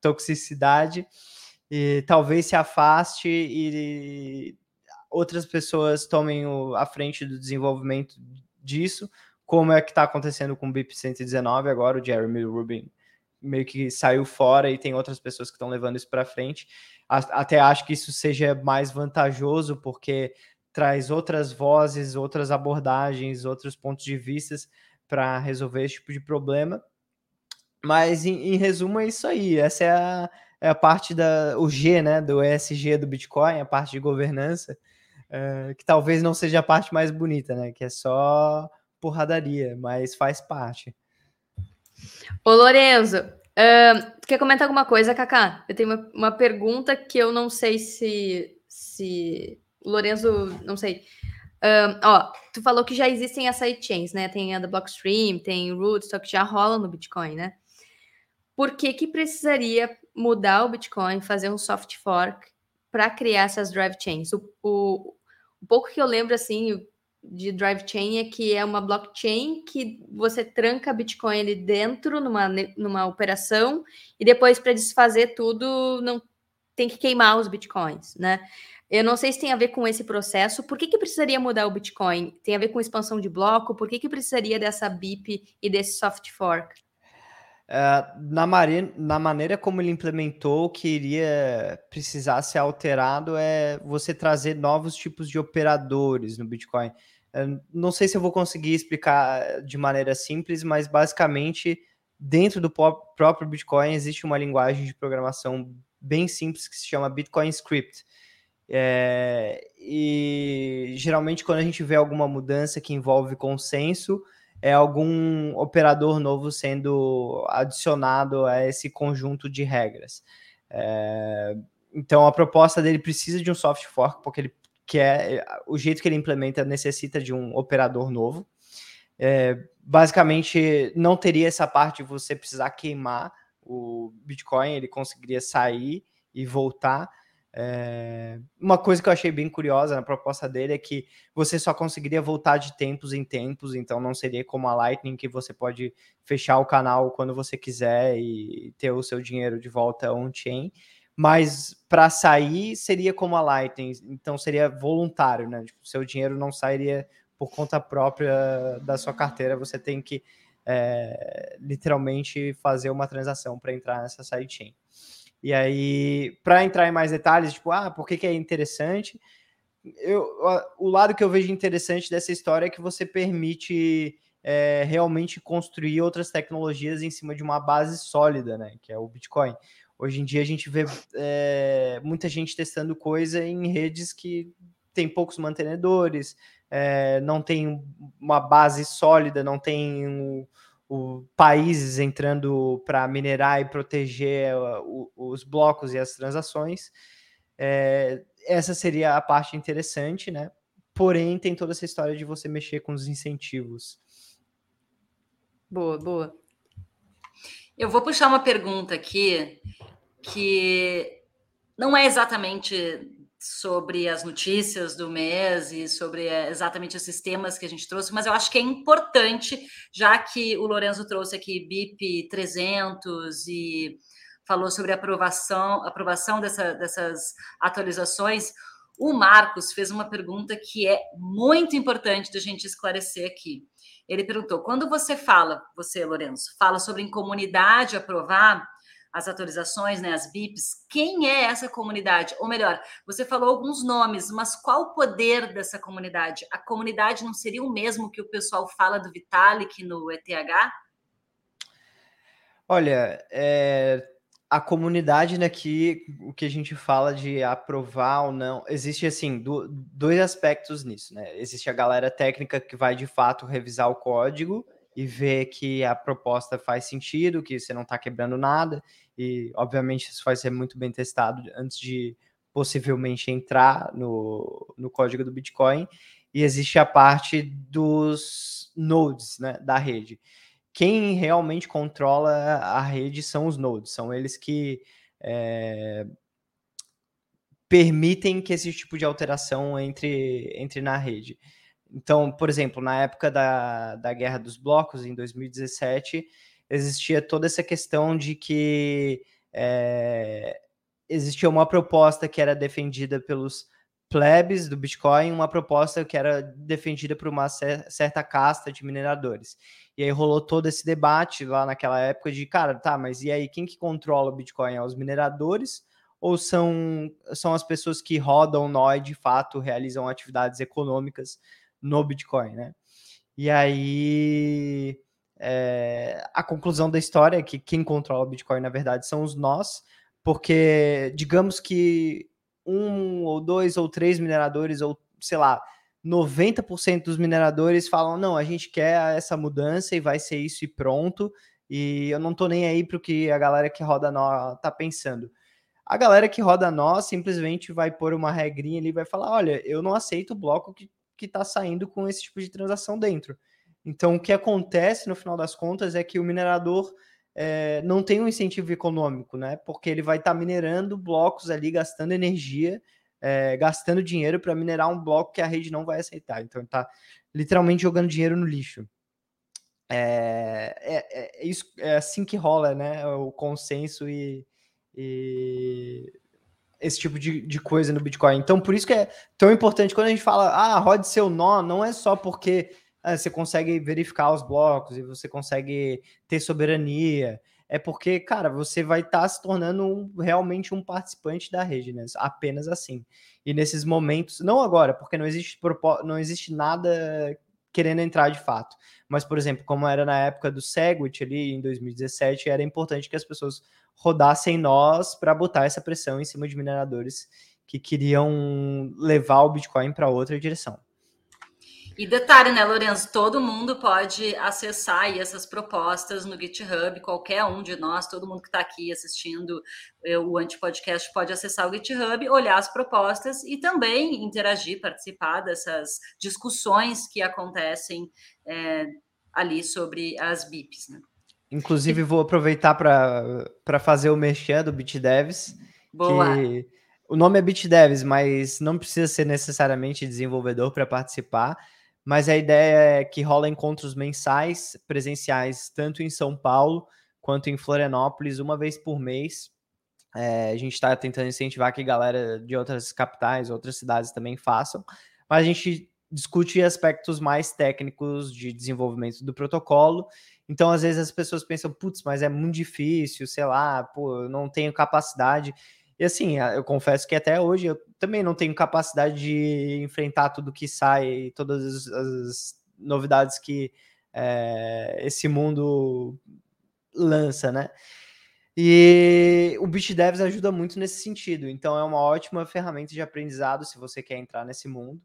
toxicidade. E talvez se afaste e outras pessoas tomem o, a frente do desenvolvimento disso, como é que está acontecendo com o BIP 119 agora, o Jeremy Rubin meio que saiu fora e tem outras pessoas que estão levando isso para frente. Até acho que isso seja mais vantajoso porque traz outras vozes, outras abordagens, outros pontos de vistas para resolver esse tipo de problema. Mas em, em, resumo é isso aí. Essa é a, é a parte da o G, né, do ESG do Bitcoin, a parte de governança, é, que talvez não seja a parte mais bonita, né, que é só porradaria, mas faz parte. Ô Lorenzo, uh, quer comentar alguma coisa, Kaká? Eu tenho uma, uma pergunta que eu não sei se se Lorenzo, não sei, ó, tu falou que já existem as sidechains, né? Tem a da Blockstream, tem o Rootstock, que já rola no Bitcoin, né? Por que que precisaria mudar o Bitcoin, fazer um soft fork para criar essas drive chains? O, o, o, pouco que eu lembro, assim, de drive chain é que é uma blockchain que você tranca Bitcoin ali dentro numa, numa operação e depois para desfazer tudo não tem que queimar os Bitcoins, né? Eu não sei se tem a ver com esse processo. Por que, que precisaria mudar o Bitcoin? Tem a ver com expansão de bloco? Por que, que precisaria dessa BIP e desse soft fork? Uh, na, na, maneira como ele implementou, o que iria precisar ser alterado é você trazer novos tipos de operadores no Bitcoin. Não sei se eu vou conseguir explicar de maneira simples, mas basicamente dentro do próprio Bitcoin existe uma linguagem de programação bem simples que se chama Bitcoin Script. É, e geralmente, quando a gente vê alguma mudança que envolve consenso, é algum operador novo sendo adicionado a esse conjunto de regras. É, então, a proposta dele precisa de um soft fork, porque ele quer, o jeito que ele implementa necessita de um operador novo. É, basicamente, não teria essa parte de você precisar queimar o Bitcoin, ele conseguiria sair e voltar. É... Uma coisa que eu achei bem curiosa na proposta dele é que você só conseguiria voltar de tempos em tempos, então não seria como a Lightning que você pode fechar o canal quando você quiser e ter o seu dinheiro de volta on-chain. Mas para sair seria como a Lightning, então seria voluntário, né? Tipo, seu dinheiro não sairia por conta própria da sua carteira, você tem que é, literalmente fazer uma transação para entrar nessa sidechain. E aí, para entrar em mais detalhes, tipo, ah, por que, que é interessante? Eu, o lado que eu vejo interessante dessa história é que você permite é, realmente construir outras tecnologias em cima de uma base sólida, né? Que é o Bitcoin. Hoje em dia a gente vê é, muita gente testando coisa em redes que tem poucos mantenedores, é, não tem uma base sólida, não tem um, o, países entrando para minerar e proteger o, os blocos e as transações. É, essa seria a parte interessante, né? Porém, tem toda essa história de você mexer com os incentivos. Boa, boa. Eu vou puxar uma pergunta aqui que não é exatamente sobre as notícias do mês e sobre eh, exatamente esses temas que a gente trouxe, mas eu acho que é importante, já que o Lorenzo trouxe aqui BIP 300 e falou sobre a aprovação, aprovação dessa, dessas atualizações, o Marcos fez uma pergunta que é muito importante da gente esclarecer aqui. Ele perguntou: quando você fala, você, Lorenzo, fala sobre em comunidade aprovar, as atualizações, né, as BIPs, quem é essa comunidade? Ou melhor, você falou alguns nomes, mas qual o poder dessa comunidade? A comunidade não seria o mesmo que o pessoal fala do Vitalik no ETH? Olha, é, a comunidade daqui, o que a gente fala de aprovar ou não, existe assim do, dois aspectos nisso, né? Existe a galera técnica que vai de fato revisar o código e ver que a proposta faz sentido, que você não está quebrando nada, e obviamente isso vai ser muito bem testado antes de possivelmente entrar no, no código do Bitcoin. E existe a parte dos nodes né, da rede. Quem realmente controla a rede são os nodes, são eles que é, permitem que esse tipo de alteração entre, entre na rede. Então, por exemplo, na época da, da Guerra dos Blocos, em 2017, existia toda essa questão de que é, existia uma proposta que era defendida pelos plebes do Bitcoin, uma proposta que era defendida por uma certa casta de mineradores. E aí rolou todo esse debate lá naquela época de, cara, tá, mas e aí quem que controla o Bitcoin? É os mineradores ou são, são as pessoas que rodam nó e de fato realizam atividades econômicas no Bitcoin, né? E aí é, a conclusão da história é que quem controla o Bitcoin, na verdade, são os nós, porque digamos que um ou dois ou três mineradores, ou sei lá, 90% dos mineradores falam: não, a gente quer essa mudança e vai ser isso e pronto. E eu não tô nem aí pro que a galera que roda nó tá pensando. A galera que roda nó simplesmente vai pôr uma regrinha ali e vai falar: olha, eu não aceito o bloco que, que tá saindo com esse tipo de transação dentro. Então, o que acontece no final das contas é que o minerador é, não tem um incentivo econômico, né? Porque ele vai estar tá minerando blocos ali, gastando energia, é, gastando dinheiro para minerar um bloco que a rede não vai aceitar. Então, ele está literalmente jogando dinheiro no lixo. É, é, é, isso, é assim que rola, né? O consenso e, e esse tipo de, de, coisa no Bitcoin. Então, por isso que é tão importante quando a gente fala, ah, rode seu nó, não é só porque ah, você consegue verificar os blocos e você consegue ter soberania. É porque, cara, você vai estar tá se tornando um, realmente um participante da rede, né? Apenas assim. E nesses momentos, não agora, porque não existe, não existe nada querendo entrar de fato. Mas, por exemplo, como era na época do Segwit ali em 2017, era importante que as pessoas rodassem nós para botar essa pressão em cima de mineradores que queriam levar o Bitcoin para outra direção. E detalhe, né, Lourenço? Todo mundo pode acessar essas propostas no GitHub, qualquer um de nós, todo mundo que está aqui assistindo eh, o Antipodcast pode acessar o GitHub, olhar as propostas e também interagir, participar dessas discussões que acontecem é, ali sobre as BIPs. Né? Inclusive, vou aproveitar para fazer o merchan do BitDevs. Boa. Que o nome é BitDevs, mas não precisa ser necessariamente desenvolvedor para participar mas a ideia é que rola encontros mensais, presenciais, tanto em São Paulo quanto em Florianópolis, uma vez por mês. É, a gente está tentando incentivar que galera de outras capitais, outras cidades também façam, mas a gente discute aspectos mais técnicos de desenvolvimento do protocolo Então, às vezes, as pessoas pensam, putz, mas é muito difícil, sei lá, pô, eu não tenho capacidade. E assim, eu confesso que até hoje eu também não tenho capacidade de enfrentar tudo que sai, todas as, novidades que é, esse mundo lança, né? E o Beat Devs ajuda muito nesse sentido. Então é uma ótima ferramenta de aprendizado se você quer entrar nesse mundo.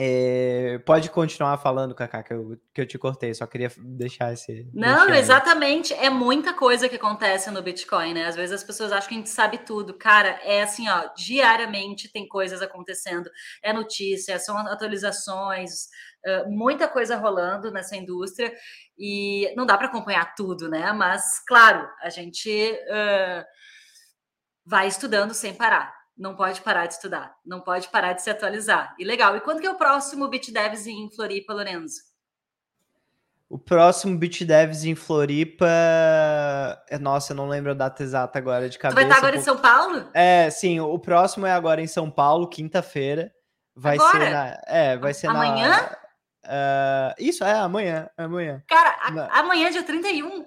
É, pode continuar falando, Kaká, que eu, que eu te cortei, só queria deixar esse. Não, exatamente. É muita coisa que acontece no Bitcoin, né? Às vezes as pessoas acham que a gente sabe tudo. Cara, é assim, ó, diariamente tem coisas acontecendo. É notícia, são atualizações, muita coisa rolando nessa indústria e não dá para acompanhar tudo, né? Mas, claro, a gente uh, vai estudando sem parar não pode parar de estudar, não pode parar de se atualizar. E legal. E quando que é o próximo BitDevs em Floripa, Lorenzo? O próximo BitDevs em Floripa. É, nossa, eu não lembro a data exata agora de cabeça. Tu vai estar agora em São Paulo? É, sim. O próximo é agora em São Paulo, quinta-feira. Vai agora? ser na. É, vai ser amanhã? na. Uh, isso, é amanhã. Amanhã. Cara, a, amanhã, dia 31.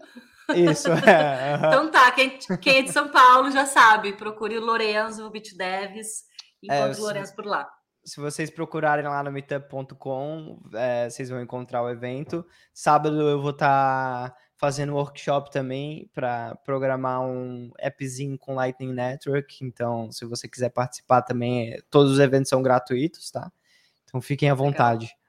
Isso, é. então tá, quem, quem, é de São Paulo já sabe, procure o Lorenzo, o BitDevs, encontre é, o Lorenzo por lá. Se vocês procurarem lá no meetup.com, é, vocês vão encontrar o evento. Sábado eu vou estar tá fazendo workshop também para programar um appzinho com Lightning Network. Então, se você quiser participar também, todos os eventos são gratuitos, tá? Então fiquem à vontade. Legal.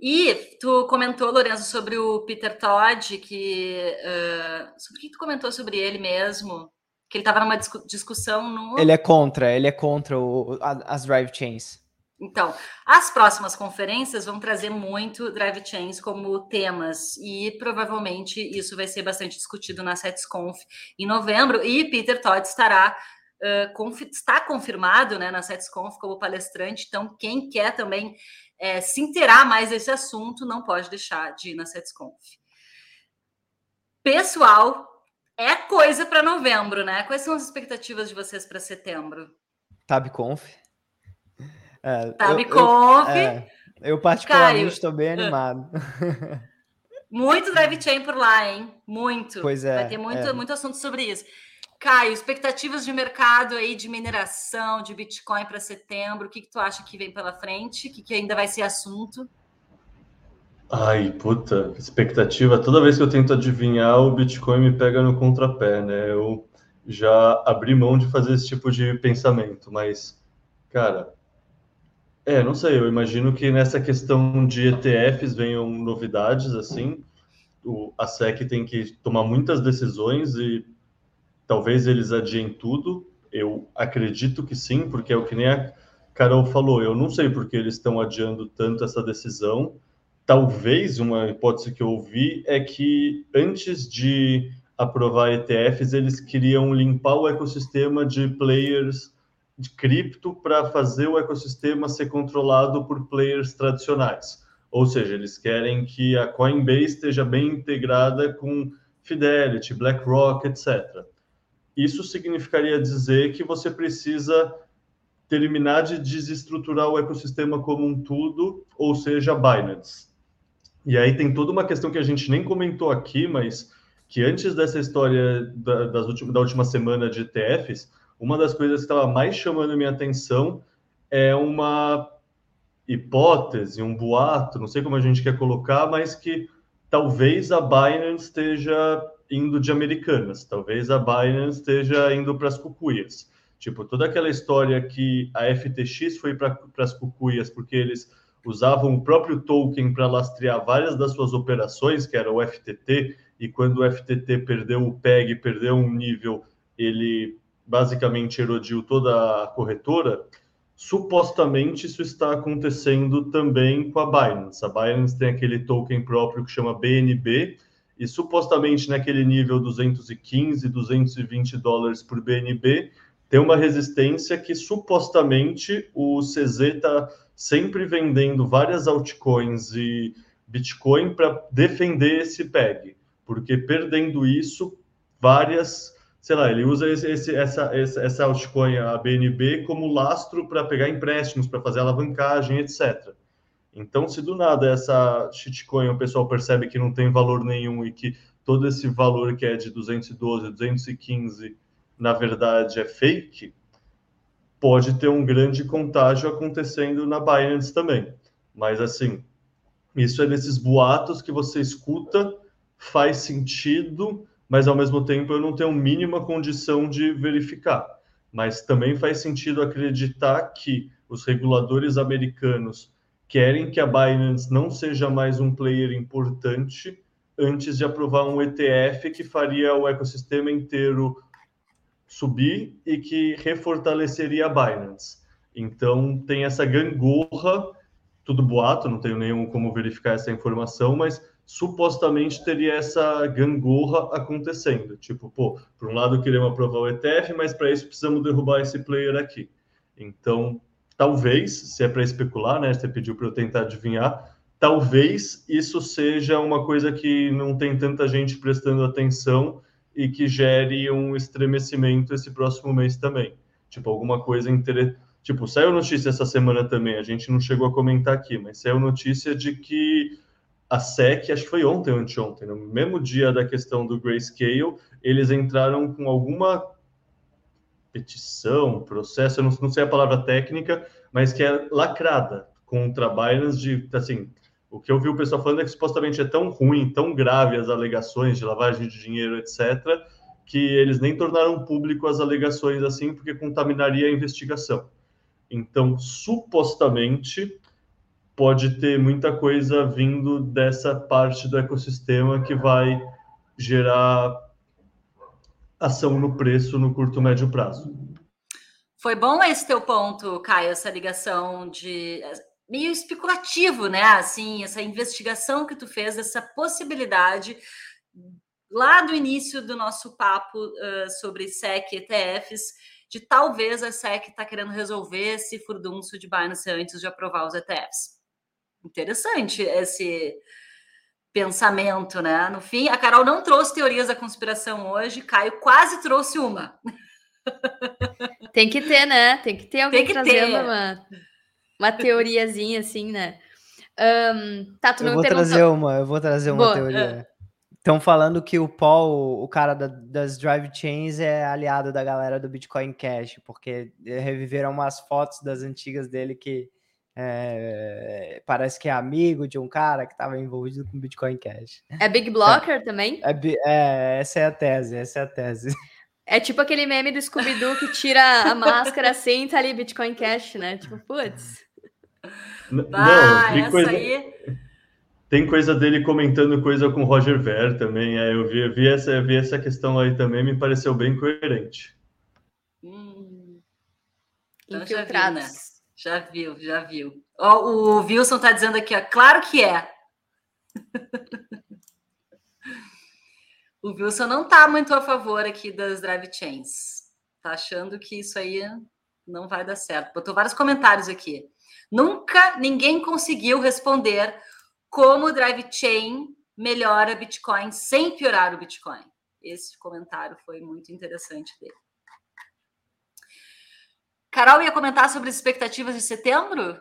E tu comentou, Lorenzo, sobre o Peter Todd, que uh, sobre o que tu comentou sobre ele mesmo? Que ele estava numa discu discussão no. Ele é contra, ele é contra o, a, as drive chains. Então, as próximas conferências vão trazer muito drive chains como temas e provavelmente isso vai ser bastante discutido na SetsConf em novembro. E Peter Todd estará uh, conf está confirmado né, na SetsConf como palestrante. Então, quem quer também é, se inteirar mais desse assunto, não pode deixar de ir na SetsConf. Pessoal, é coisa para novembro, né? Quais são as expectativas de vocês para setembro? TabConf. É, TabConf. Eu, eu, é, eu particularmente estou bem animado. Muito drive chain por lá, hein? Muito. Pois é. Vai ter muito, é. muito assunto sobre isso. Caio, expectativas de mercado aí de mineração, de Bitcoin para setembro, o que, que tu acha que vem pela frente? O que, que ainda vai ser assunto? Ai, puta, expectativa. Toda vez que eu tento adivinhar, o Bitcoin me pega no contrapé, né? Eu já abri mão de fazer esse tipo de pensamento, mas, cara, é, não sei, eu imagino que nessa questão de ETFs venham novidades, assim, o, a SEC tem que tomar muitas decisões e Talvez eles adiem tudo. Eu acredito que sim, porque é o que nem a Carol falou. Eu não sei por que eles estão adiando tanto essa decisão. Talvez uma hipótese que eu ouvi é que antes de aprovar ETFs, eles queriam limpar o ecossistema de players de cripto para fazer o ecossistema ser controlado por players tradicionais. Ou seja, eles querem que a Coinbase esteja bem integrada com Fidelity, BlackRock, etc isso significaria dizer que você precisa terminar de desestruturar o ecossistema como um todo, ou seja, Binance. E aí tem toda uma questão que a gente nem comentou aqui, mas que antes dessa história da, das últimas, da última semana de ETFs, uma das coisas que estava mais chamando minha atenção é uma hipótese, um boato, não sei como a gente quer colocar, mas que talvez a Binance esteja indo de Americanas, talvez a Binance esteja indo para as cucuias. Tipo, toda aquela história que a FTX foi para as cucuias porque eles usavam o próprio token para lastrear várias das suas operações, que era o FTT, e quando o FTT perdeu o PEG, perdeu um nível, ele basicamente erodiu toda a corretora. Supostamente isso está acontecendo também com a Binance. A Binance tem aquele token próprio que chama BNB, e supostamente naquele nível 215, 220 dólares por BNB, tem uma resistência que supostamente o CZ está sempre vendendo várias altcoins e Bitcoin para defender esse PEG, porque perdendo isso, várias, sei lá, ele usa esse, essa, essa altcoin, a BNB, como lastro para pegar empréstimos, para fazer alavancagem, etc. Então, se do nada essa shitcoin o pessoal percebe que não tem valor nenhum e que todo esse valor que é de 212, 215, na verdade é fake, pode ter um grande contágio acontecendo na Binance também. Mas assim, isso é nesses boatos que você escuta, faz sentido, mas ao mesmo tempo eu não tenho mínima condição de verificar. Mas também faz sentido acreditar que os reguladores americanos querem que a Binance não seja mais um player importante antes de aprovar um ETF que faria o ecossistema inteiro subir e que refortaleceria a Binance. Então tem essa gangorra, tudo boato, não tenho nenhum como verificar essa informação, mas supostamente teria essa gangorra acontecendo. Tipo, pô, por um lado queremos aprovar o ETF, mas para isso precisamos derrubar esse player aqui. Então, talvez, se é para especular, né? Você pediu para eu tentar adivinhar, talvez isso seja uma coisa que não tem tanta gente prestando atenção e que gere um estremecimento esse próximo mês também. Tipo, alguma coisa interessante. Tipo, saiu notícia essa semana também, a gente não chegou a comentar aqui, mas saiu notícia de que a SEC, acho que foi ontem ou anteontem, no mesmo dia da questão do Grayscale, eles entraram com alguma petição, processo, eu não, não sei a palavra técnica, mas que é lacrada contra Binance de, assim, o que eu vi o pessoal falando é que supostamente é tão ruim, tão grave as alegações de lavagem de dinheiro, etc., que eles nem tornaram público as alegações assim, porque contaminaria a investigação. Então, supostamente, pode ter muita coisa vindo dessa parte do ecossistema que vai gerar ação no preço no curto médio prazo. Foi bom esse teu ponto, Caio, essa ligação de meio especulativo, né? Assim, essa investigação que tu fez, essa possibilidade lá do início do nosso papo uh, sobre SEC ETFs, de talvez a SEC está querendo resolver esse furdunço de Binance antes de aprovar os ETFs. Interessante esse pensamento, né? No fim, a Carol não trouxe teorias da conspiração hoje, Caio quase trouxe uma. Tem que ter, né? Tem que ter alguém Tem que trazendo ter. uma uma teoriazinha assim, né? Um, tá, tu não eu vou perguntou... trazer uma, eu vou trazer uma Boa, teoria. Estão é. falando que o Paul, o cara da, das drive chains, é aliado da galera do Bitcoin Cash, porque reviveram umas fotos das antigas dele que é, parece que é amigo de um cara que estava envolvido com Bitcoin Cash. É Big Blocker é, também? É, é, essa é a tese, essa é a tese. É tipo aquele meme do Scooby-Doo que tira a máscara assim e tá ali Bitcoin Cash, né? Tipo, putz. Não, ah, tem coisa... Aí... Tem coisa dele comentando coisa com Roger Ver também. É, eu vi, vi, essa, vi essa questão aí também, me pareceu bem coerente. Hum. Então já viu? Já viu, o Wilson tá dizendo aqui, ó, claro que é. o Wilson não tá muito a favor aqui das drive chains. Tá achando que isso aí não vai dar certo. Botou vários comentários aqui. Nunca ninguém conseguiu responder como o Drive Chain melhora Bitcoin sem piorar o Bitcoin. Esse comentário foi muito interessante dele. Carol ia comentar sobre as expectativas de setembro?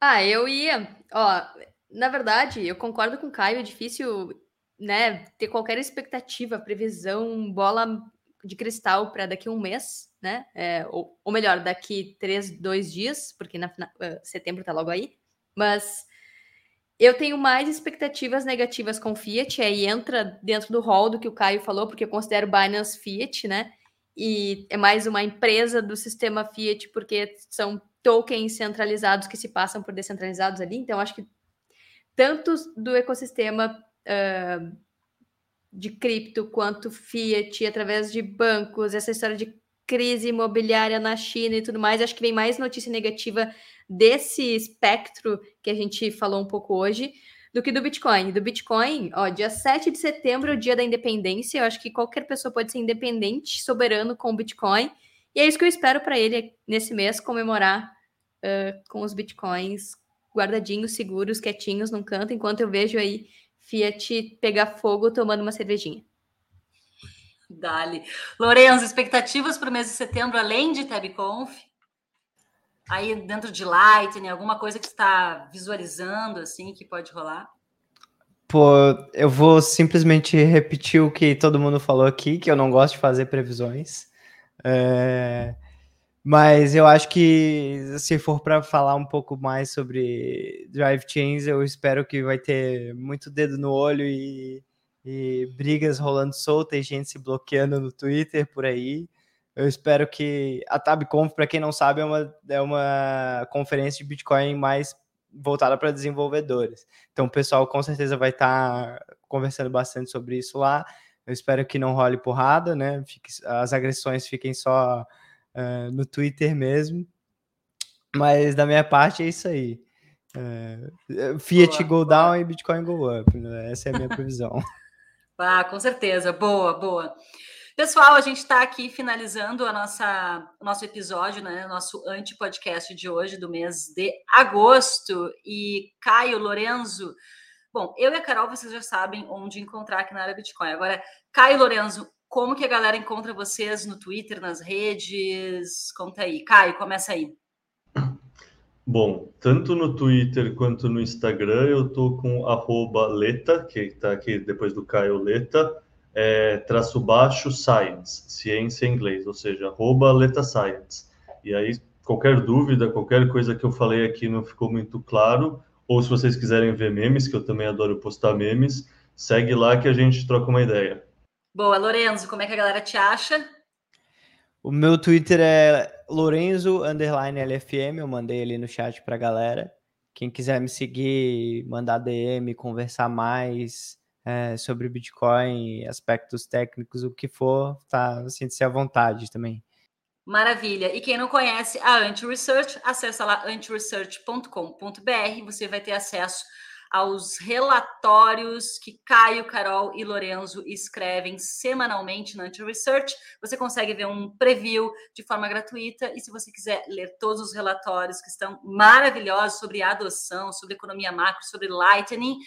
Ah, eu ia. Ó, na verdade, eu concordo com o Caio, é difícil, né, ter qualquer expectativa, previsão, bola de cristal para daqui a um mês né? É, ou, ou, melhor, daqui três, dois dias, porque na, na uh, setembro tá logo aí. Mas eu tenho mais expectativas negativas com Fiat, aí entra dentro do rol do que o Caio falou, porque eu considero Binance Fiat, né? E é mais uma empresa do sistema Fiat, porque são tokens centralizados que se passam por descentralizados ali. Então, acho que tanto do ecossistema uh, de cripto quanto Fiat, através de bancos, essa história de crise imobiliária na China e tudo mais. Acho que vem mais notícia negativa desse espectro que a gente falou um pouco hoje do que do Bitcoin. Do Bitcoin, ó, dia 7 de setembro é o dia da independência. Eu acho que qualquer pessoa pode ser independente, soberano com o Bitcoin. E é isso que eu espero para ele nesse mês comemorar uh, com os Bitcoins guardadinhos, seguros, quietinhos num canto, enquanto eu vejo aí Fiat pegar fogo tomando uma cervejinha. Dali. Lorenzo, expectativas para o mês de setembro, além de TabConf? Aí dentro de Lightning, alguma coisa que está visualizando assim que pode rolar? Pô, eu vou simplesmente repetir o que todo mundo falou aqui, que eu não gosto de fazer previsões. É... Mas eu acho que se for para falar um pouco mais sobre drive chains, eu espero que vai ter muito dedo no olho e, e brigas rolando solta e gente se bloqueando no Twitter por aí. Eu espero que a TabConf, para quem não sabe, é uma, é uma conferência de Bitcoin mais voltada para desenvolvedores. Então o pessoal com certeza vai estar tá conversando bastante sobre isso lá. Eu espero que não role porrada, né? Fique, as agressões fiquem só uh, no Twitter mesmo. Mas da minha parte é isso aí. Uh, Fiat boa, go boa. down e Bitcoin go up. Né? Essa é a minha previsão. Ah, com certeza. Boa, boa. Pessoal, a gente está aqui finalizando a nossa, o nosso episódio, né? Nosso anti-podcast de hoje, do mês de agosto. E Caio, Lorenzo, bom, eu e a Carol, vocês já sabem onde encontrar aqui na área Bitcoin. Agora, Caio Lorenzo, como que a galera encontra vocês no Twitter, nas redes? Conta aí. Caio, começa aí. Bom, tanto no Twitter quanto no Instagram eu tô com arroba Leta, que está aqui depois do Caio Leta, é, traço baixo science, ciência em inglês, ou seja, arroba Leta Science. E aí, qualquer dúvida, qualquer coisa que eu falei aqui não ficou muito claro, ou se vocês quiserem ver memes, que eu também adoro postar memes, segue lá que a gente troca uma ideia. Boa, Lorenzo, como é que a galera te acha? O meu Twitter é Lorenzo underline LFM, eu mandei ali no chat pra galera. Quem quiser me seguir, mandar DM, conversar mais é, sobre Bitcoin, aspectos técnicos, o que for, tá, sinta-se à vontade também. Maravilha. E quem não conhece a Anti-Research, acessa lá antiresearch.com.br, você vai ter acesso aos relatórios que Caio, Carol e Lorenzo escrevem semanalmente na Anti-Research. Você consegue ver um preview de forma gratuita e se você quiser ler todos os relatórios que estão maravilhosos sobre adoção, sobre economia macro, sobre Lightning,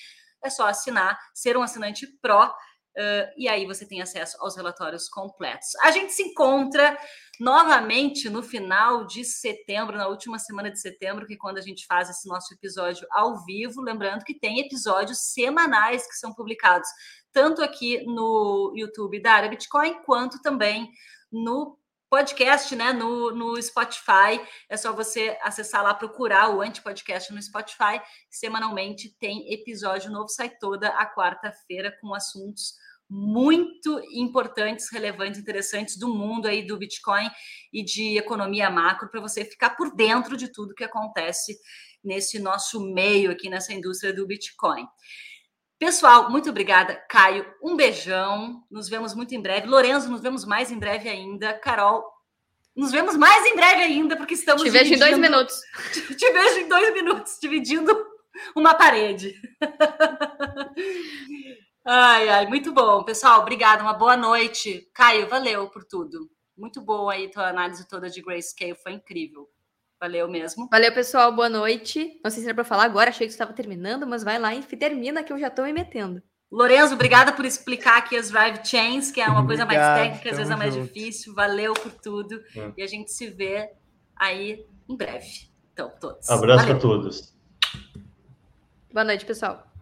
é só assinar, ser um assinante Pro Uh, e aí você tem acesso aos relatórios completos. A gente se encontra novamente no final de setembro, na última semana de setembro, que é quando a gente faz esse nosso episódio ao vivo. Lembrando que tem episódios semanais que são publicados, tanto aqui no YouTube da área Bitcoin, quanto também no podcast, né, no, no Spotify. É só você acessar lá, procurar o Anti-Podcast no Spotify. Semanalmente tem episódio novo, sai toda a quarta-feira com assuntos muito importantes, relevantes, interessantes do mundo aí do Bitcoin e de economia macro para você ficar por dentro de tudo que acontece nesse nosso meio aqui nessa indústria do Bitcoin. Pessoal, muito obrigada. Caio, um beijão. Nos vemos muito em breve. Lorenzo, nos vemos mais em breve ainda. Carol, nos vemos mais em breve ainda, porque estamos. Te vejo em dois minutos. Te vejo em dois minutos, dividindo uma parede. Ai, ai, muito bom. Pessoal, obrigada. Uma boa noite. Caio, valeu por tudo. Muito boa aí tua análise toda de Grayscale, foi incrível. Valeu mesmo. Valeu, pessoal. Boa noite. Não sei se era para falar agora, achei que estava terminando, mas vai lá e termina que eu já estou me metendo. Lorenzo, obrigada por explicar aqui as drive chains, que é uma coisa mais técnica, às vezes é mais junto. difícil. Valeu por tudo. É. E a gente se vê aí em breve. Então, todos. Abraço a todos. Boa noite, pessoal.